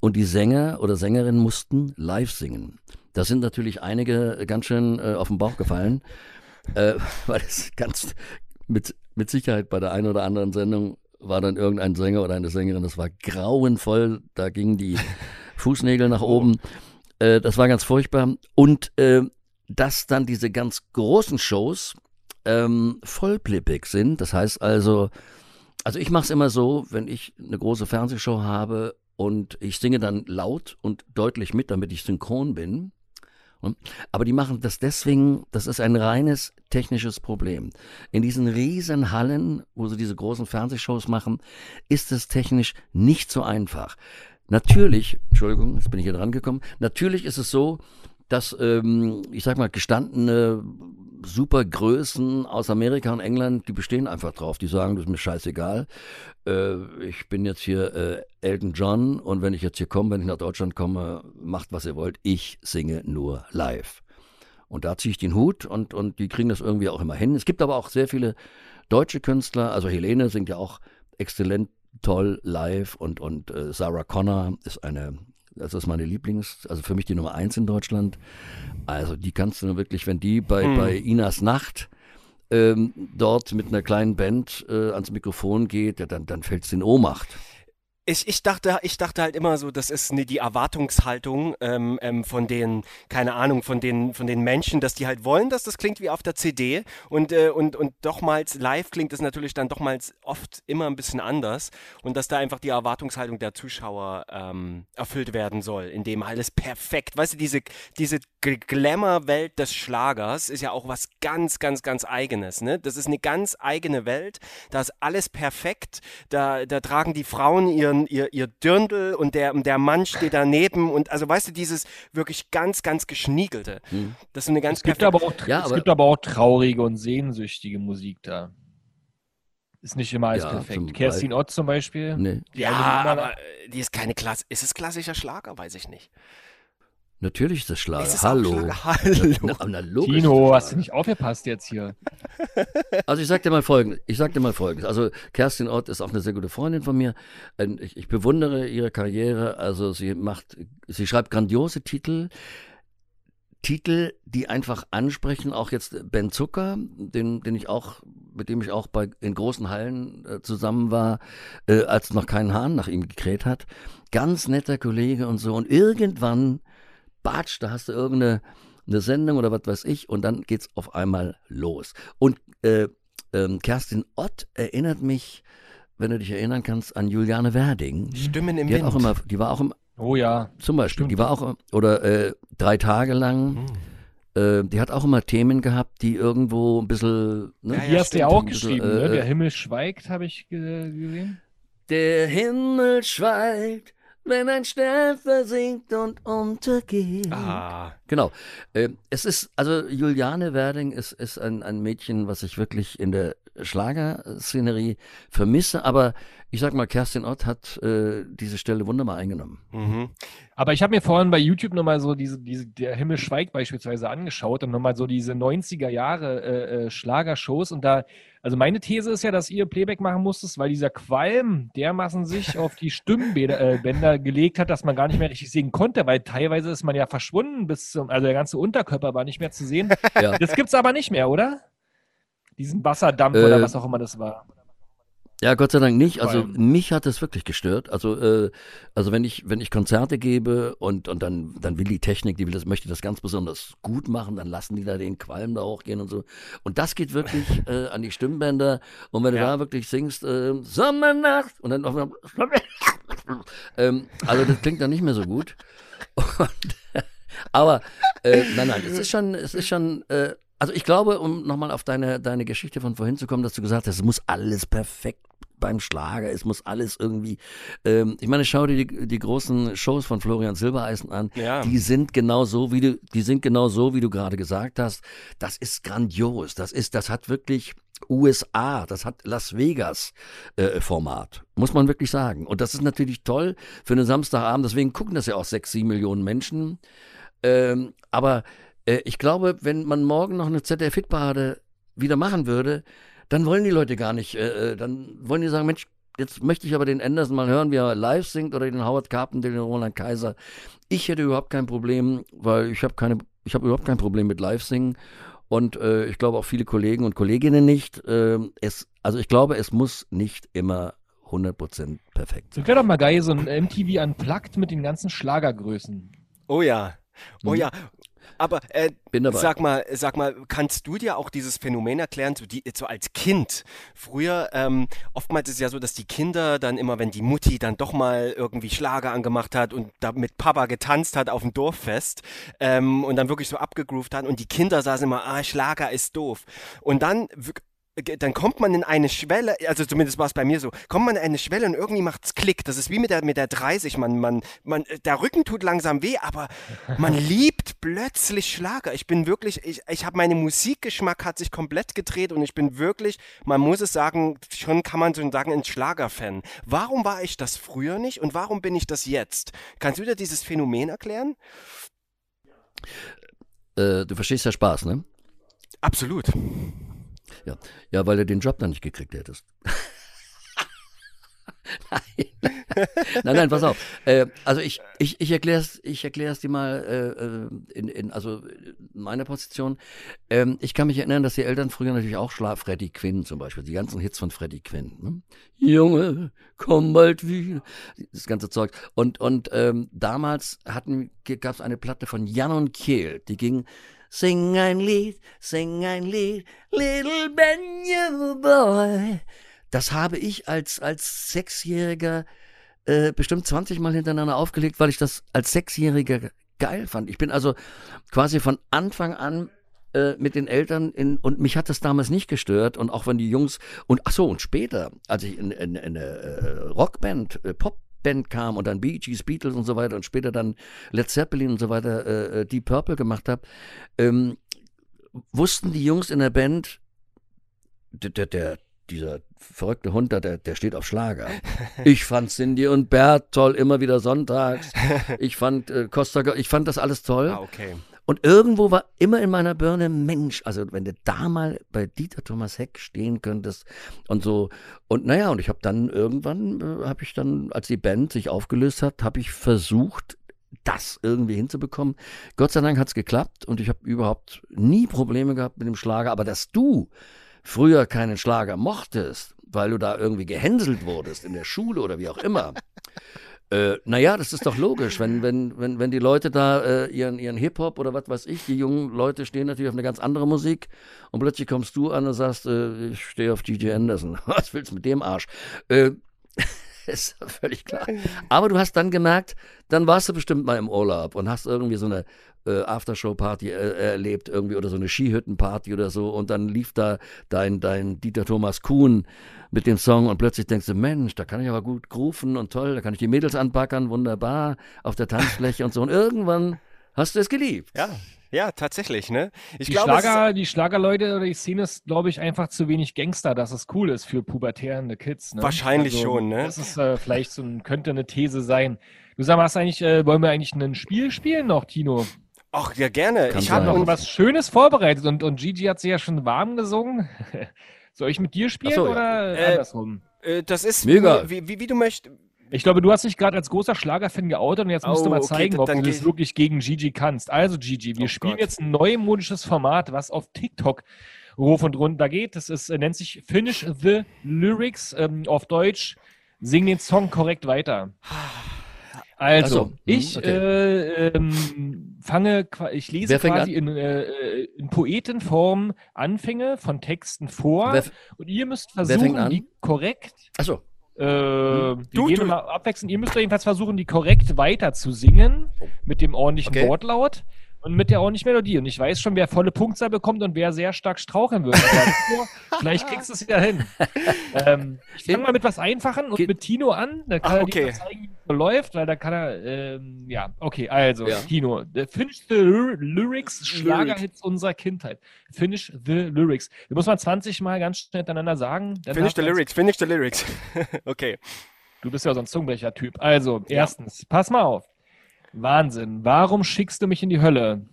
und die Sänger oder Sängerinnen mussten live singen. Da sind natürlich einige ganz schön äh, auf den Bauch gefallen, äh, weil es ganz mit, mit Sicherheit bei der einen oder anderen Sendung war dann irgendein Sänger oder eine Sängerin, das war grauenvoll, da gingen die Fußnägel nach oben. Äh, das war ganz furchtbar. Und äh, dass dann diese ganz großen Shows ähm, vollblippig sind. Das heißt also, also ich mache es immer so, wenn ich eine große Fernsehshow habe und ich singe dann laut und deutlich mit, damit ich synchron bin. Aber die machen das deswegen, das ist ein reines technisches Problem. In diesen riesen Hallen, wo sie diese großen Fernsehshows machen, ist es technisch nicht so einfach. Natürlich, Entschuldigung, jetzt bin ich hier dran gekommen, natürlich ist es so, dass, ähm, ich sag mal, gestandene Supergrößen aus Amerika und England, die bestehen einfach drauf. Die sagen, das ist mir scheißegal. Äh, ich bin jetzt hier äh, Elton John und wenn ich jetzt hier komme, wenn ich nach Deutschland komme, macht, was ihr wollt. Ich singe nur live. Und da ziehe ich den Hut und, und die kriegen das irgendwie auch immer hin. Es gibt aber auch sehr viele deutsche Künstler, also Helene singt ja auch exzellent toll live und, und äh, Sarah Connor ist eine, das ist meine Lieblings, also für mich die Nummer eins in Deutschland. Also die kannst du nur wirklich, wenn die bei, bei Inas Nacht ähm, dort mit einer kleinen Band äh, ans Mikrofon geht, ja, dann, dann fällt es in Ohnmacht. Ich, ich, dachte, ich dachte halt immer so, das ist ne, die Erwartungshaltung ähm, ähm, von den, keine Ahnung, von den, von den Menschen, dass die halt wollen, dass das klingt wie auf der CD und, äh, und, und dochmals live klingt es natürlich dann dochmals oft immer ein bisschen anders. Und dass da einfach die Erwartungshaltung der Zuschauer ähm, erfüllt werden soll, indem alles perfekt, weißt du, diese, diese Glamour-Welt des Schlagers ist ja auch was ganz, ganz, ganz eigenes, ne? Das ist eine ganz eigene Welt, da ist alles perfekt, da, da tragen die Frauen ihren, ihr, ihr Dirndl und der, der Mann steht daneben und also weißt du, dieses wirklich ganz, ganz geschniegelte. Das ist eine ganz Es gibt, perfekte- aber auch, Ja, es aber- gibt aber auch traurige und sehnsüchtige Musik da. Ist nicht immer alles Ja, perfekt. Kerstin Ott zum Beispiel. Nee. Die ja, aber die ist keine Klasse. Ist es klassischer Schlager? Weiß ich nicht. Natürlich ist das Schlager. Es ist Hallo. Schlager. Hallo. Na, na, logisch Tino, hast du nicht aufgepasst jetzt hier? Also ich sag dir mal folgendes, ich sag dir mal folgendes. Also Kerstin Ott ist auch eine sehr gute Freundin von mir. Ähm, Ich, ich bewundere ihre Karriere. Also sie macht, sie schreibt grandiose Titel. Titel, die einfach ansprechen, auch jetzt Ben Zucker, den, den ich auch, mit dem ich auch bei, in großen Hallen äh, zusammen war, äh, als noch kein Hahn nach ihm gekräht hat. Ganz netter Kollege und so. Und irgendwann, batsch, da hast du irgendeine eine Sendung oder was weiß ich und dann geht's auf einmal los. Und äh, ähm, Kerstin Ott erinnert mich, wenn du dich erinnern kannst, an Juliane Werding. Stimmen im Die Wind. auch immer, die war auch im, Oh ja. zum Beispiel, Stimmt. die war auch, oder äh, drei Tage lang, äh, die hat auch immer Themen gehabt, die irgendwo ein bisschen, ne? Ja, Hier hast du ja auch bisschen, geschrieben, ne? äh, Der Himmel schweigt, habe ich ge gesehen. Der Himmel schweigt, wenn ein Stern versinkt und untergeht. Ah, Genau. Äh, es ist, also Juliane Werding ist, ist ein, ein Mädchen, was ich wirklich in der Schlagerszenerie vermisse, aber ich sag mal, Kerstin Ott hat äh, diese Stelle wunderbar eingenommen. Mhm. Aber ich habe mir vorhin bei YouTube nochmal so diese, diese, der Himmel schweigt beispielsweise angeschaut und nochmal so diese 90er Jahre äh, äh, Schlagershows und da, also meine These ist ja, dass ihr Playback machen musstet, weil dieser Qualm dermaßen sich auf die Stimmbänder äh, gelegt hat, dass man gar nicht mehr richtig singen konnte, weil teilweise ist man ja verschwunden bis zum, also der ganze Unterkörper war nicht mehr zu sehen. Ja. Das gibt's aber nicht mehr, oder? Diesen Wasserdampf oder Äh, was auch immer das war. Ja, Gott sei Dank nicht. Also mich hat es wirklich gestört. Also, äh, also wenn ich, wenn ich Konzerte gebe und, und dann, dann will die Technik, die will das, möchte das ganz besonders gut machen, dann lassen die da den Qualm da hochgehen und so. Und das geht wirklich äh, an die Stimmbänder. Und wenn du Ja. da wirklich singst, äh, Sommernacht und dann auf ähm, also das klingt dann nicht mehr so gut. Und, aber äh, nein, nein, es ist schon, es ist schon, äh, also ich glaube, um nochmal auf deine, deine Geschichte von vorhin zu kommen, dass du gesagt hast, es muss alles perfekt beim Schlager, es muss alles irgendwie, ähm, ich meine, schau dir die, die großen Shows von Florian Silbereisen an, Ja. die sind genau so, wie du, die sind genau so, wie du gerade gesagt hast. Das ist grandios, das ist, das hat wirklich USA, das hat Las Vegas äh, Format, muss man wirklich sagen. Und das ist natürlich toll für einen Samstagabend, deswegen gucken das ja auch sechs, sieben Millionen Menschen. Ähm, aber äh, ich glaube, wenn man morgen noch eine ZDF-Hitparade wieder machen würde, dann wollen die Leute gar nicht, äh, äh, dann wollen die sagen, Mensch, jetzt möchte ich aber den Anderson mal hören, wie er live singt oder den Howard Carpenter, den Roland Kaiser. Ich hätte überhaupt kein Problem, weil ich habe keine, ich habe überhaupt kein Problem mit Live-Singen und äh, ich glaube auch viele Kollegen und Kolleginnen nicht. Ähm, es, also ich glaube, es muss nicht immer 100% perfekt sein. Das wäre doch mal geil, so ein MTV Unplugged mit den ganzen Schlagergrößen. Oh ja. Oh Mhm. ja. Aber äh, sag mal, sag mal, kannst du dir auch dieses Phänomen erklären, so, die, so als Kind? Früher, ähm, oftmals ist es ja so, dass die Kinder dann immer, wenn die Mutti dann doch mal irgendwie Schlager angemacht hat und da mit Papa getanzt hat auf dem Dorffest ähm, und dann wirklich so abgegroovt hat und die Kinder saßen immer, ah, Schlager ist doof. Und dann dann kommt man in eine Schwelle, also zumindest war es bei mir so, kommt man in eine Schwelle und irgendwie macht's Klick. Das ist wie mit der, mit der 30, man, man, man, der Rücken tut langsam weh, aber man liebt plötzlich Schlager. Ich bin wirklich, ich, ich habe meine Musikgeschmack hat sich komplett gedreht und ich bin wirklich, man muss es sagen, schon kann man schon sagen, ein Schlagerfan. Warum war ich das früher nicht und warum bin ich das jetzt? Kannst du dir dieses Phänomen erklären? Äh, du verstehst ja Spaß, ne? Absolut. Ja, ja, weil du den Job dann nicht gekriegt hättest. nein. nein, nein, pass auf. Äh, also ich, ich, ich erkläre es ich erklär's dir mal äh, äh, in, in, also in meiner Position. Ähm, ich kann mich erinnern, dass die Eltern früher natürlich auch schlaf Freddie Quinn zum Beispiel, die ganzen Hits von Freddie Quinn. Ne? Junge, komm bald wieder. Das ganze Zeug. Und, und ähm, damals gab es eine Platte von Jan und Kehl, die ging Sing ein Lied, sing ein Lied, Little Ben Boy. Das habe ich als, als Sechsjähriger äh, bestimmt 20 Mal hintereinander aufgelegt, weil ich das als Sechsjähriger geil fand. Ich bin also quasi von Anfang an äh, mit den Eltern in, und mich hat das damals nicht gestört und auch wenn die Jungs und ach so und später, als ich in, in, in eine äh, Rockband, äh, Popband kam und dann Bee Gees, Beatles und so weiter und später dann Led Zeppelin und so weiter, äh, äh, Deep Purple gemacht habe, ähm, wussten die Jungs in der Band, der, der, der dieser verrückte Hund da, der, der steht auf Schlager. Ich fand Cindy und Bert toll, immer wieder sonntags. Ich fand äh, Costa, ich fand das alles toll. Ah, okay. Und irgendwo war immer in meiner Birne, Mensch, also wenn du da mal bei Dieter Thomas Heck stehen könntest und so. Und naja, und ich habe dann irgendwann, äh, habe ich dann, als die Band sich aufgelöst hat, habe ich versucht, das irgendwie hinzubekommen. Gott sei Dank hat es geklappt und ich habe überhaupt nie Probleme gehabt mit dem Schlager. Aber dass du früher keinen Schlager mochtest, weil du da irgendwie gehänselt wurdest in der Schule oder wie auch immer. Äh, naja, das ist doch logisch, wenn, wenn, wenn, wenn die Leute da äh, ihren, ihren Hip-Hop oder was weiß ich, die jungen Leute stehen natürlich auf eine ganz andere Musik und plötzlich kommst du an und sagst, äh, ich stehe auf DJ Anderson. Was willst du mit dem Arsch? Äh, ist völlig klar. Aber du hast dann gemerkt, dann warst du bestimmt mal im Urlaub und hast irgendwie so eine äh, Aftershow-Party äh, erlebt irgendwie oder so eine Skihütten-Party oder so und dann lief da dein, dein Dieter Thomas Kuhn mit dem Song und plötzlich denkst du, Mensch, da kann ich aber gut grooven und toll, da kann ich die Mädels anpackern, wunderbar, auf der Tanzfläche und so. Und irgendwann hast du es geliebt. Ja, ja, tatsächlich, ne? Ich Die, glaube, Schlager, die Schlagerleute oder die Szene ist, glaube ich, einfach zu wenig Gangster, dass es cool ist für pubertärende Kids. Ne? Wahrscheinlich schon, ne? Das ist äh, vielleicht so ein, könnte eine These sein. Du sag mal, hast eigentlich, äh, wollen wir eigentlich ein Spiel spielen noch, Tino? Ach, ja, gerne. Kann ich habe Noch was Schönes vorbereitet und, und Gigi hat sich ja schon warm gesungen. Soll ich mit dir spielen so, ja. oder Äh, andersrum? äh, das ist Mega. Wie, wie, wie du möchtest. Ich glaube, du hast dich gerade als großer Schlagerfan geoutet und jetzt musst du Oh, mal okay, zeigen, d- ob du das wirklich gegen Gigi kannst. Also Gigi, wir Oh spielen Gott. jetzt ein neumodisches Format, was auf TikTok hoch und runter geht. Das ist, äh, nennt sich Finish the Lyrics ähm, auf Deutsch. Sing den Song korrekt weiter. Also, so, hm, ich okay. äh, ähm, fange, ich lese quasi in, äh, äh, in Poetenform Anfänge von Texten vor Wer, und ihr müsst versuchen, die korrekt achso, äh, wir Du- gehen du- immer abwechselnd. Ihr müsst jedenfalls versuchen, die korrekt weiter zu singen, mit dem ordentlichen Okay. Wortlaut und mit der ordentlichen Melodie. Und ich weiß schon, wer volle Punktzahl bekommt und wer sehr stark straucheln wird. Vielleicht kriegst du es ja hin. Ähm, ich fange mal mit was Einfachen und Geht- mit Tino an. Da kann Ach, er okay. mal zeigen, wie es so läuft, weil da kann er, ähm, ja, okay, also, Ja. Tino, Finish the Ly- Lyrics, Schlagerhits unserer Kindheit. Finish the Lyrics. Wir muss man 20 Mal ganz schnell hintereinander sagen. Finish the lyrics, finish the lyrics. okay. Du bist ja so ein Zungenbrecher-Typ. Also, erstens, pass mal auf. Wahnsinn. Warum schickst du mich in die Hölle?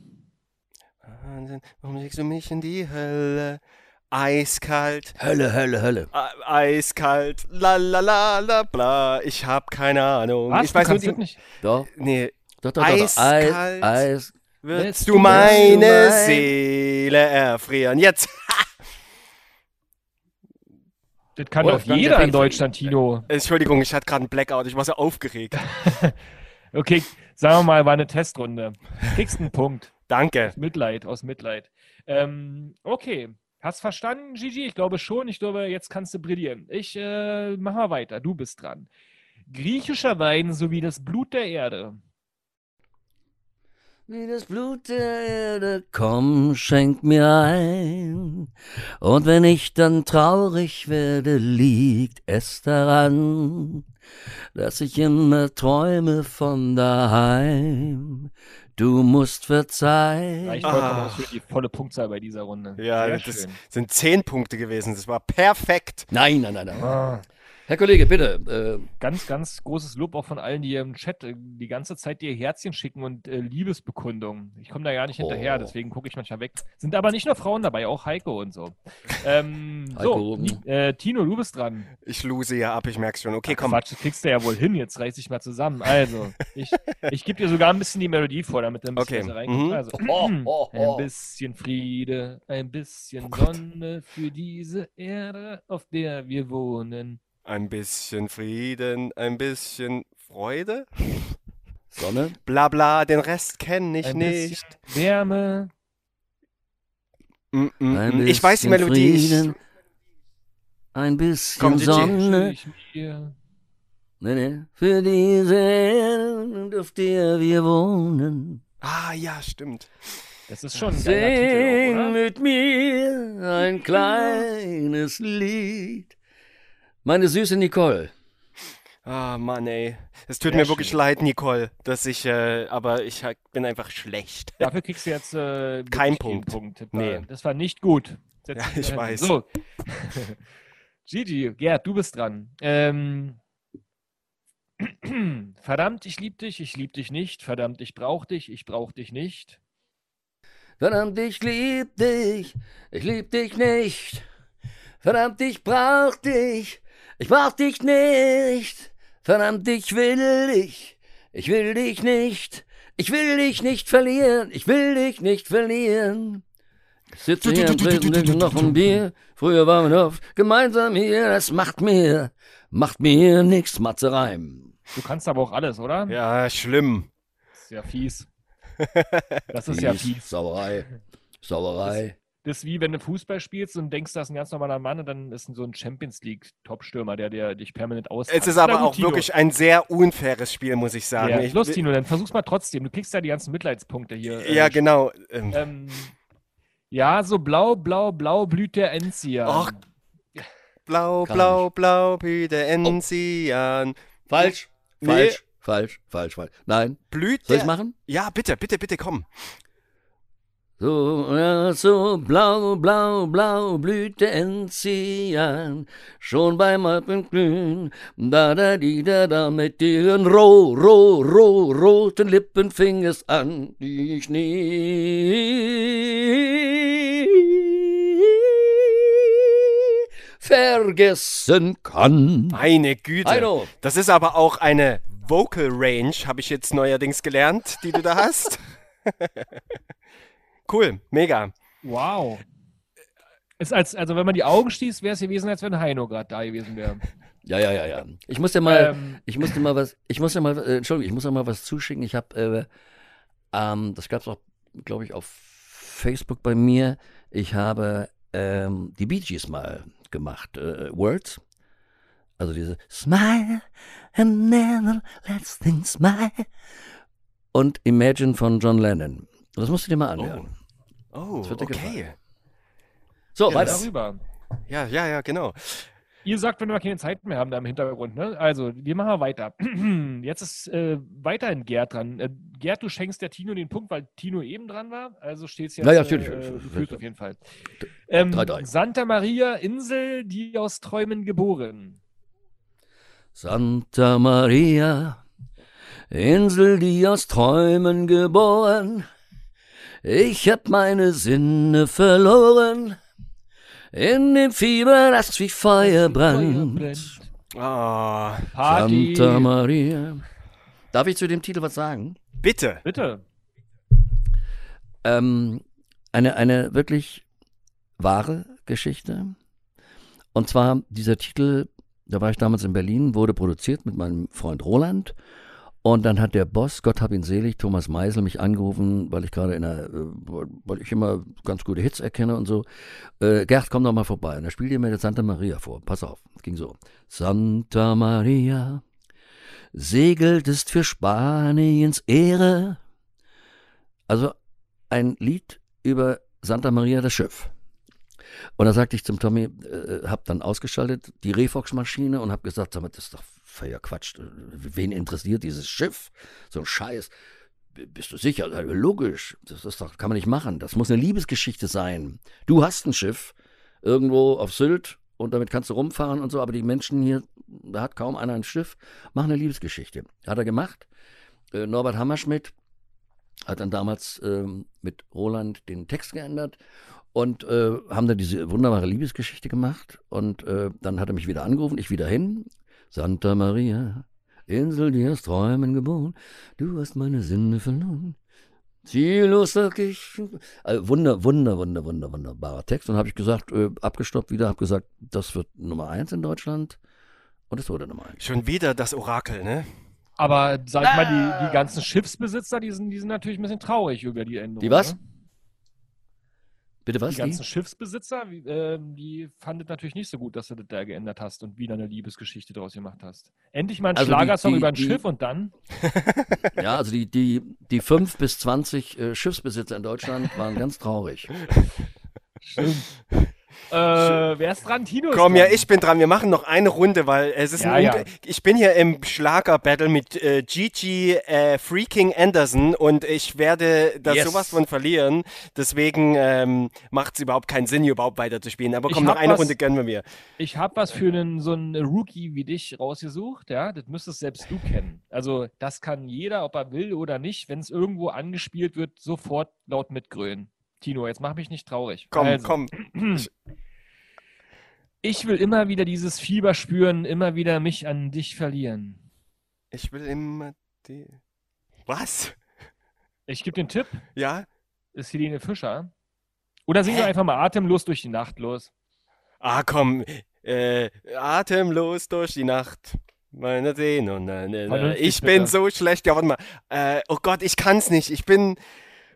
Wahnsinn, warum schickst du mich in die Hölle? Eiskalt, Hölle, Hölle, Hölle. e- eiskalt, la la la la bla. Ich hab keine Ahnung. Was? Ich weiß du nur die. nicht. Doch, Nee, doch, doch, doch. doch. Eiskalt. Eis. Willst du du meine mein- Seele erfrieren? Jetzt! Das kann Oh, doch jeder der in Deutschland, Tino. Entschuldigung, ich hatte gerade einen Blackout. Ich war so aufgeregt. Okay, sagen wir mal, war eine Testrunde. Kriegst einen Punkt. Danke. Aus Mitleid, aus Mitleid. Ähm, okay. Hast verstanden, Gigi? Ich glaube schon. Ich glaube, jetzt kannst du brillieren. Ich äh, mach mal weiter. Du bist dran. Griechischer Wein sowie das Blut der Erde. Wie das Blut der Erde, komm, schenk mir ein. Und wenn ich dann traurig werde, liegt es daran, dass ich immer träume von daheim. Du musst verzeihen. Reicht vollkommen Ah. aus für die volle Punktzahl bei dieser Runde. Ja, Sehr das schön. sind zehn Punkte gewesen. Das war perfekt. Nein, nein, nein, nein. Ah. Herr Kollege, bitte. Äh, Ganz, ganz großes Lob auch von allen, die hier im Chat äh, die ganze Zeit dir Herzchen schicken und äh, Liebesbekundungen. Ich komme da gar nicht hinterher, Oh. deswegen gucke ich manchmal weg. Sind aber nicht nur Frauen dabei, auch Heiko und so. Ähm, Heiko, so, hm. Äh, Tino, du bist dran. Ich lose ja ab, ich merk's schon. Okay, Ach, komm. Quatsch, das kriegst du ja wohl hin, jetzt reiß dich mal zusammen. Also, ich, ich gebe dir sogar ein bisschen die Melodie vor, damit du ein bisschen Okay, besser reinkommst. mhm. Also, Oh, oh, oh. ein bisschen Friede, ein bisschen Oh. Sonne für diese Erde, auf der wir wohnen. Ein bisschen Frieden, ein bisschen Freude. Sonne. Bla bla, den Rest kenne ich ein nicht. Wärme. Mm, mm, Ein mm. Ich weiß die bisschen Melodie. Ich, Frieden, ein bisschen Komm. Sonne. Nee, nee. Für diese Erde, auf der wir wohnen. ah, ja, stimmt. Das ist schon ein Sing oder? mit mir ein kleines Lied. Meine süße Nicole. Ah, Mann, ey. Es tut Sehr mir wirklich schön. leid, Nicole, dass ich, äh, aber ich bin einfach schlecht. Dafür kriegst du jetzt äh, Kein wirklich einen Punkt. Das war, Nee. das war nicht gut. Setz Ja, ich weiß. So. Gigi, Gerd, du bist dran. Ähm, Verdammt, ich lieb dich, ich lieb dich nicht. Verdammt, ich brauch dich, ich brauch dich nicht. Verdammt, ich lieb dich, ich lieb dich nicht. Verdammt, ich brauch dich, ich brauch dich nicht. Verdammt, ich will dich, ich will dich nicht. Ich will dich nicht verlieren, ich will dich nicht verlieren. Ich sitze hier und trinke noch ein Bier. Früher waren wir oft gemeinsam hier, das macht mir, macht mir nix, Matze Reim. Du kannst aber auch alles, oder? Ja, schlimm. Das ist ja fies. Das ist ja fies. Sauerei, Sauerei. Das ist wie wenn du Fußball spielst und denkst, das ist ein ganz normaler Mann und dann ist so ein Champions League Topstürmer, der, der dich permanent aus. Es ist aber auch wirklich ein sehr unfaires Spiel, muss ich sagen. Ja, ich, los, Tino, dann versuch's mal trotzdem. Du kriegst ja die ganzen Mitleidspunkte hier. äh, Ja, genau. Ähm, Ähm, ja, so blau, blau, blau blüht der Enzian. Ach, Blau, Kann blau, blau, wie der Enzian. Falsch, Nee. falsch. falsch, falsch, falsch. Nein. Blüht Soll ich machen? Ja, bitte, bitte, bitte, komm. So, ja, so blau, blau, blau blüht der Enzian, schon beim Alpenglühen, da, da, di, da, da, mit ihren roh, roh, roh, roten Lippen fing es an, die ich nie vergessen kann. Meine Güte. Das ist aber auch eine Vocal Range, habe ich jetzt neuerdings gelernt, die du da hast. cool, mega. Wow. Ist als, also wenn man die Augen schließt, wäre es gewesen, als wenn Heino gerade da gewesen wäre. Ja, ja, ja, ja. Ich muss dir mal, Ähm. ich muss dir mal was, ich muss dir mal, äh, Entschuldigung, ich muss dir mal was zuschicken. Ich habe, äh, ähm, das gab es auch, glaube ich, auf Facebook bei mir. Ich habe ähm, die Bee Gees mal gemacht, äh, Words. Also diese Smile and never let's think smile und Imagine von John Lennon. Das musst du dir mal anhören. Oh, Das wird dir okay. So, Ja, weiter. Darüber. Ja, ja, ja, genau. Ihr sagt, wenn wir keine Zeit mehr haben da im Hintergrund, ne? Also, wir machen weiter. Jetzt ist äh, weiterhin Gerd dran. Äh, Gerd, du schenkst der Tino den Punkt, weil Tino eben dran war. Also steht es jetzt. Ja, ja, natürlich. äh, du führst auf jeden Fall. Ähm, Drei, drei. Santa Maria, Insel, die aus Träumen geboren. Santa Maria, Insel, die aus Träumen geboren. Ich hab meine Sinne verloren. In dem Fieber, das wie Feuer brennt. Ah, Party. Santa Maria. Darf ich zu dem Titel was sagen? bitte. Bitte. Ähm, eine, eine wirklich wahre Geschichte. Und zwar dieser Titel, da war ich damals in Berlin, wurde produziert mit meinem Freund Roland. Und dann hat der Boss, Gott hab ihn selig, Thomas Meisel, mich angerufen, weil ich gerade in der, äh, weil ich immer ganz gute Hits erkenne und so. Äh, Gerd, komm doch mal vorbei. Und da spielt mir jetzt Santa Maria vor. Pass auf, es ging so. Santa Maria, segelt ist für Spaniens Ehre. Also ein Lied über Santa Maria das Schiff. Und da sagte ich zum Tommy, äh, hab dann ausgeschaltet die Refox-Maschine und hab gesagt, sag mal, das ist doch völliger Quatsch. Wen interessiert dieses Schiff? So ein Scheiß. Bist du sicher? Ja, Logisch. Das ist doch, kann man nicht machen. Das muss eine Liebesgeschichte sein. Du hast ein Schiff irgendwo auf Sylt und damit kannst du rumfahren und so, aber die Menschen hier, da hat kaum einer ein Schiff, machen eine Liebesgeschichte. Hat er gemacht. Äh, Norbert Hammerschmidt hat dann damals ähm, mit Roland den Text geändert und äh, haben dann diese wunderbare Liebesgeschichte gemacht. Und äh, dann hat er mich wieder angerufen, ich wieder hin. Santa Maria, Insel, die aus Träumen geboren, du hast meine Sinne verloren. Ziellos sag ich. Also wunder, wunder, wunder, wunder, wunderbarer Text. Und habe ich gesagt, äh, abgestoppt wieder, habe gesagt, das wird Nummer eins in Deutschland. Und es wurde Nummer eins. Schon wieder das Orakel, ne? Aber sag ich mal, die, die ganzen Schiffsbesitzer, die sind, die sind natürlich ein bisschen traurig über die Änderung. Die was? Ne? Bitte was? Die ganzen Die? Schiffsbesitzer, ähm, die fandet natürlich nicht so gut, dass du das da geändert hast und wieder eine Liebesgeschichte draus gemacht hast. Endlich mal ein Also Schlagersong die- über ein Schiff und dann. Ja, also die, die, die fünf bis zwanzig äh, Schiffsbesitzer in Deutschland waren ganz traurig. Stimmt. Äh, wer ist dran? Tino ist Komm, dran. ja, ich bin dran. Wir machen noch eine Runde, weil es ist Ja, ein ja. Ich bin hier im Schlager-Battle mit äh, Gigi äh, Freaking Anderson und ich werde da Yes. sowas von verlieren. Deswegen ähm, macht es überhaupt keinen Sinn, hier überhaupt weiterzuspielen. Aber komm, noch eine was- Runde gönnen wir mir. Ich habe was für einen, so einen Rookie wie dich rausgesucht, ja. Das müsstest selbst du kennen. Also, das kann jeder, ob er will oder nicht, wenn es irgendwo angespielt wird, sofort laut mitgrölen. Tino, jetzt mach mich nicht traurig. Komm, also, komm. Ich will immer wieder dieses Fieber spüren, immer wieder mich an dich verlieren. Ich will immer die. Was? Ich gebe den Tipp, Ja? ist Helene Fischer. Oder singen wir einfach mal atemlos durch die Nacht los. Ah, komm. Äh, atemlos durch die Nacht. Meine Sehne und na, na, na. Vernünftig, Ich bin so schlecht. Ja, warte mal. Äh, oh Gott, ich kann's nicht. Ich bin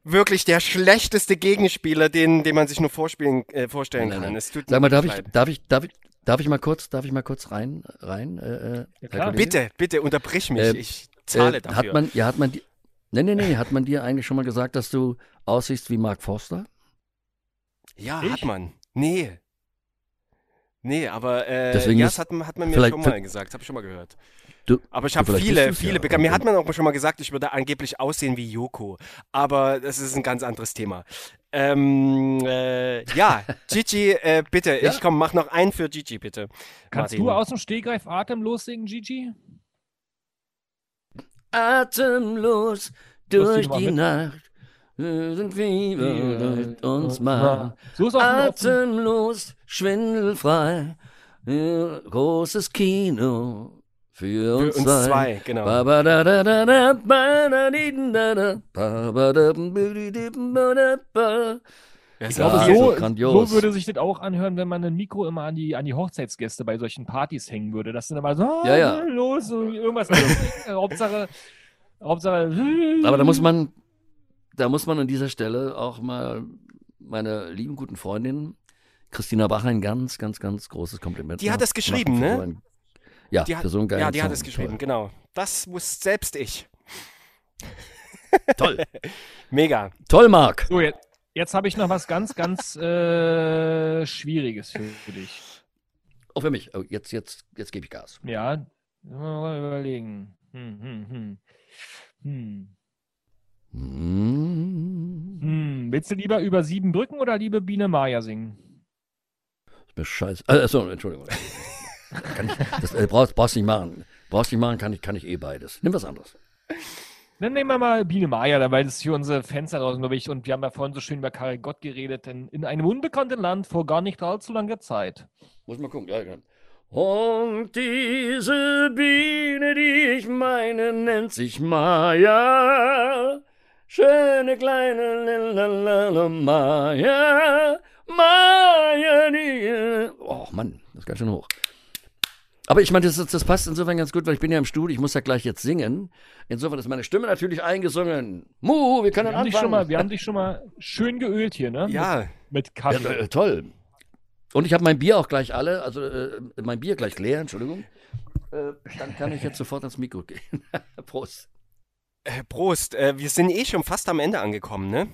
wirklich der schlechteste Gegenspieler, den, den man sich nur vorspielen, äh, vorstellen Nein, nein, kann. Es tut Sag mir mal, darf ich, darf ich, darf ich, darf ich mal kurz, darf ich mal kurz rein, rein? Äh, äh, Ja? Bitte, bitte, unterbrich mich. Äh, ich zahle äh, dafür. Hat man, ja, hat man, nee, nee, nee, hat man dir eigentlich schon mal gesagt, dass du aussiehst wie Mark Forster? ja, Ich? hat man. Nee. Nee, aber äh, Deswegen ja, ist- das hat, man- hat man mir schon mal gesagt, habe ich schon mal gehört. Du, Aber ich habe viele, viele ja. bekannt. Mir hat man auch schon mal gesagt, ich würde angeblich aussehen wie Yoko. Aber das ist ein ganz anderes Thema. Ähm, äh, ja, Gigi, äh, bitte. Ja? Ich komm, mach noch einen für Gigi, bitte. Kannst Martin. du aus dem Stegreif atemlos singen, Gigi? Atemlos durch die mit. Nacht. Sind Fieber uns mal. So ist auch ein offen- Atemlos, schwindelfrei. äh, Großes Kino für Für uns, uns zwei. zwei, genau. Ja, Ich so glaube, so, also grandios. so würde sich das auch anhören, wenn man ein Mikro immer an die, an die Hochzeitsgäste bei solchen Partys hängen würde. Das sind immer so, ah, Ja, ja. los, so irgendwas. Äh, Hauptsache, Hauptsache. Aber da muss man, da muss man an dieser Stelle auch mal meiner lieben guten Freundin Christina Bach ein ganz, ganz, ganz großes Kompliment Die hat das geschrieben, ne? Ja, Die hat, für so einen geilen ja, die hat Song. es geschrieben, genau. Das muss selbst ich. Toll. Toll. Mega. Toll, Marc. So, jetzt, jetzt habe ich noch was ganz, ganz äh, Schwieriges für, für dich. Auch für mich. Oh, jetzt, jetzt, jetzt gebe ich Gas. Ja, mal überlegen. Hm, hm, hm. Hm. Hm, Hm. Willst du lieber über sieben Brücken oder liebe Biene Maya singen? ist mir scheiße. Äh, achso, Entschuldigung. kann ich, das äh, brauchst, brauchst nicht machen. Brauchst nicht machen, kann ich, kann ich eh beides. Nimm was anderes. Dann nehmen wir mal Biene Maya, da, weil das ist für unsere da draußen, glaube ich. Und wir haben ja vorhin so schön über Karel Gott geredet, denn in einem unbekannten Land vor gar nicht allzu langer Zeit. Muss mal gucken. Ja, ja. Und diese Biene, die ich meine, nennt sich Maya. Schöne kleine Lalala Maya. Maya, die. Oh Mann, das ist ganz schön hoch. Aber ich meine, das, das passt insofern ganz gut, weil ich bin ja im Studio, ich muss ja gleich jetzt singen. Insofern ist meine Stimme natürlich eingesungen. Mu, wir können Wir dich anfangen. schon mal, wir haben dich schon mal schön geölt hier, ne? Ja, Mit Ja, Kaffee. äh, toll. Und ich habe mein Bier auch gleich alle, also äh, mein Bier gleich leer, Entschuldigung. Äh, dann kann ich jetzt sofort ans Mikro gehen. Prost. äh, Prost. Äh, wir sind eh schon fast am Ende angekommen, ne?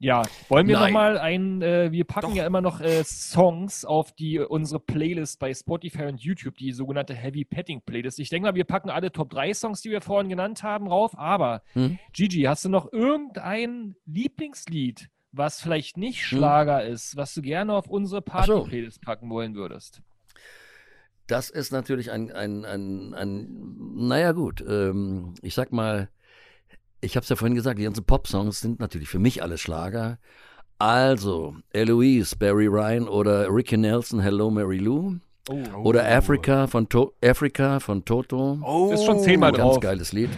Ja, wollen wir nochmal ein, äh, wir packen Doch. ja immer noch äh, Songs auf die unsere Playlist bei Spotify und YouTube, die sogenannte Heavy Petting Playlist. Ich denke mal, wir packen alle Top 3 Songs, die wir vorhin genannt haben, rauf. Aber, Hm? Gigi, hast du noch irgendein Lieblingslied, was vielleicht nicht Hm. Schlager ist, was du gerne auf unsere Ach so. Party-Playlist packen wollen würdest? Das ist natürlich ein, ein, ein, ein naja gut, ähm, ich sag mal, ich habe es ja vorhin gesagt, die ganzen Pop-Songs sind natürlich für mich alles Schlager. Also, Eloise, Barry Ryan oder Ricky Nelson, Hello Mary Lou. Oh. Oder Africa von, to Africa von Toto. Oh, Ist schon zehnmal Ganz drauf. geiles Lied.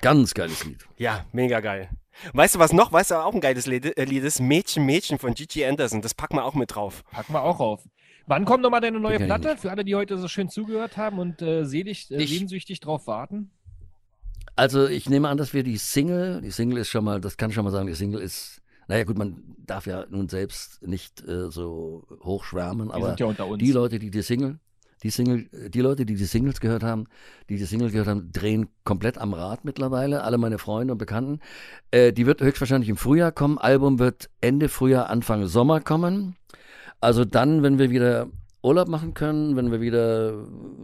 Ganz geiles Lied. Ja, mega geil. Weißt du was noch? Weißt du, auch ein geiles Lied, äh, Lied ist? Mädchen, Mädchen von Gigi Anderson. Das packen wir auch mit drauf. Packen wir auch auf. Wann kommt nochmal deine neue Platte? Für alle, die heute so schön zugehört haben und äh, selig, äh, sehnsüchtig drauf warten. Also ich nehme an, dass wir die Single, die Single ist schon mal, das kann ich schon mal sagen, die Single ist, naja gut, man darf ja nun selbst nicht äh, so hochschwärmen, aber ja die Leute, die die Single, die Single, die Leute, die die Singles gehört haben, die die Single gehört haben, drehen komplett am Rad mittlerweile. Alle meine Freunde und Bekannten. Äh, die wird höchstwahrscheinlich im Frühjahr kommen. Album wird Ende Frühjahr, Anfang Sommer kommen. Also dann, wenn wir wieder Urlaub machen können, wenn wir wieder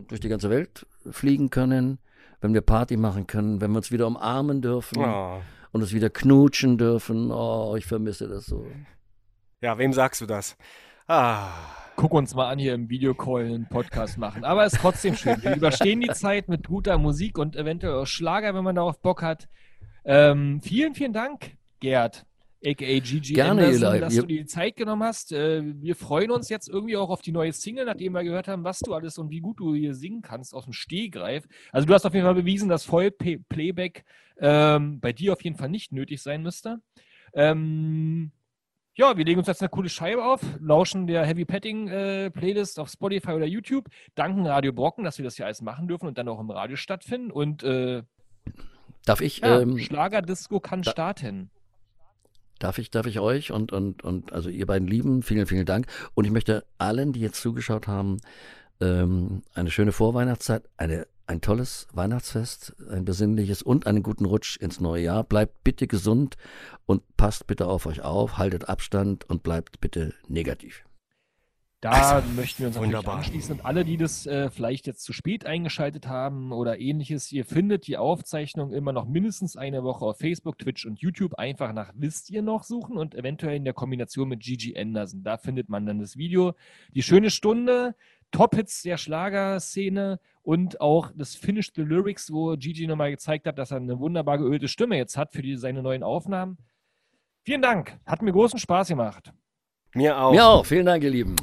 durch die ganze Welt fliegen können, wenn wir Party machen können, wenn wir uns wieder umarmen dürfen Oh. und uns wieder knutschen dürfen. Oh, ich vermisse das so. Ja, wem sagst du das? Ah. Guck uns mal an, hier im Videocall einen Podcast machen. Aber ist trotzdem schön. Wir überstehen die Zeit mit guter Musik und eventuell auch Schlager, wenn man darauf Bock hat. Ähm, vielen, vielen Dank, Gerd, a.k.a. Gigi Gerne, Anderson, Lieben. dass du dir die Zeit genommen hast. Äh, wir freuen uns jetzt irgendwie auch auf die neue Single, nachdem wir gehört haben, was du alles und wie gut du hier singen kannst aus dem Stehgreif. Also du hast auf jeden Fall bewiesen, dass Voll-Playback ähm, bei dir auf jeden Fall nicht nötig sein müsste. Ähm, ja, wir legen uns jetzt eine coole Scheibe auf, lauschen der Heavy Petting äh, Playlist auf Spotify oder YouTube, danken Radio Brocken, dass wir das hier alles machen dürfen und dann auch im Radio stattfinden. Und äh, Darf ich, ja, ähm, Schlagerdisco kann da- starten. Darf ich, darf ich euch und, und, und also ihr beiden Lieben, vielen, vielen Dank. Und ich möchte allen, die jetzt zugeschaut haben, ähm, eine schöne Vorweihnachtszeit, eine, ein tolles Weihnachtsfest, ein besinnliches und einen guten Rutsch ins neue Jahr. Bleibt bitte gesund und passt bitte auf euch auf, haltet Abstand und bleibt bitte negativ. Da möchten wir uns natürlich wunderbar. anschließen. Und alle, die das äh, vielleicht jetzt zu spät eingeschaltet haben oder ähnliches, ihr findet die Aufzeichnung immer noch mindestens eine Woche auf Facebook, Twitch und YouTube. Einfach nach Wisst ihr noch suchen und eventuell in der Kombination mit Gigi Anderson. Da findet man dann das Video. Die schöne Stunde, Top-Hits der Schlagerszene und auch das Finish the Lyrics, wo Gigi nochmal gezeigt hat, dass er eine wunderbar geölte Stimme jetzt hat für die, seine neuen Aufnahmen. Vielen Dank. Hat mir großen Spaß gemacht. Mir auch. Mir auch. Vielen Dank, ihr Lieben.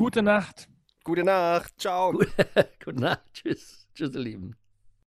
Gute Nacht. Gute Nacht. Ciao. Gute Nacht. Tschüss. Tschüss, ihr Lieben.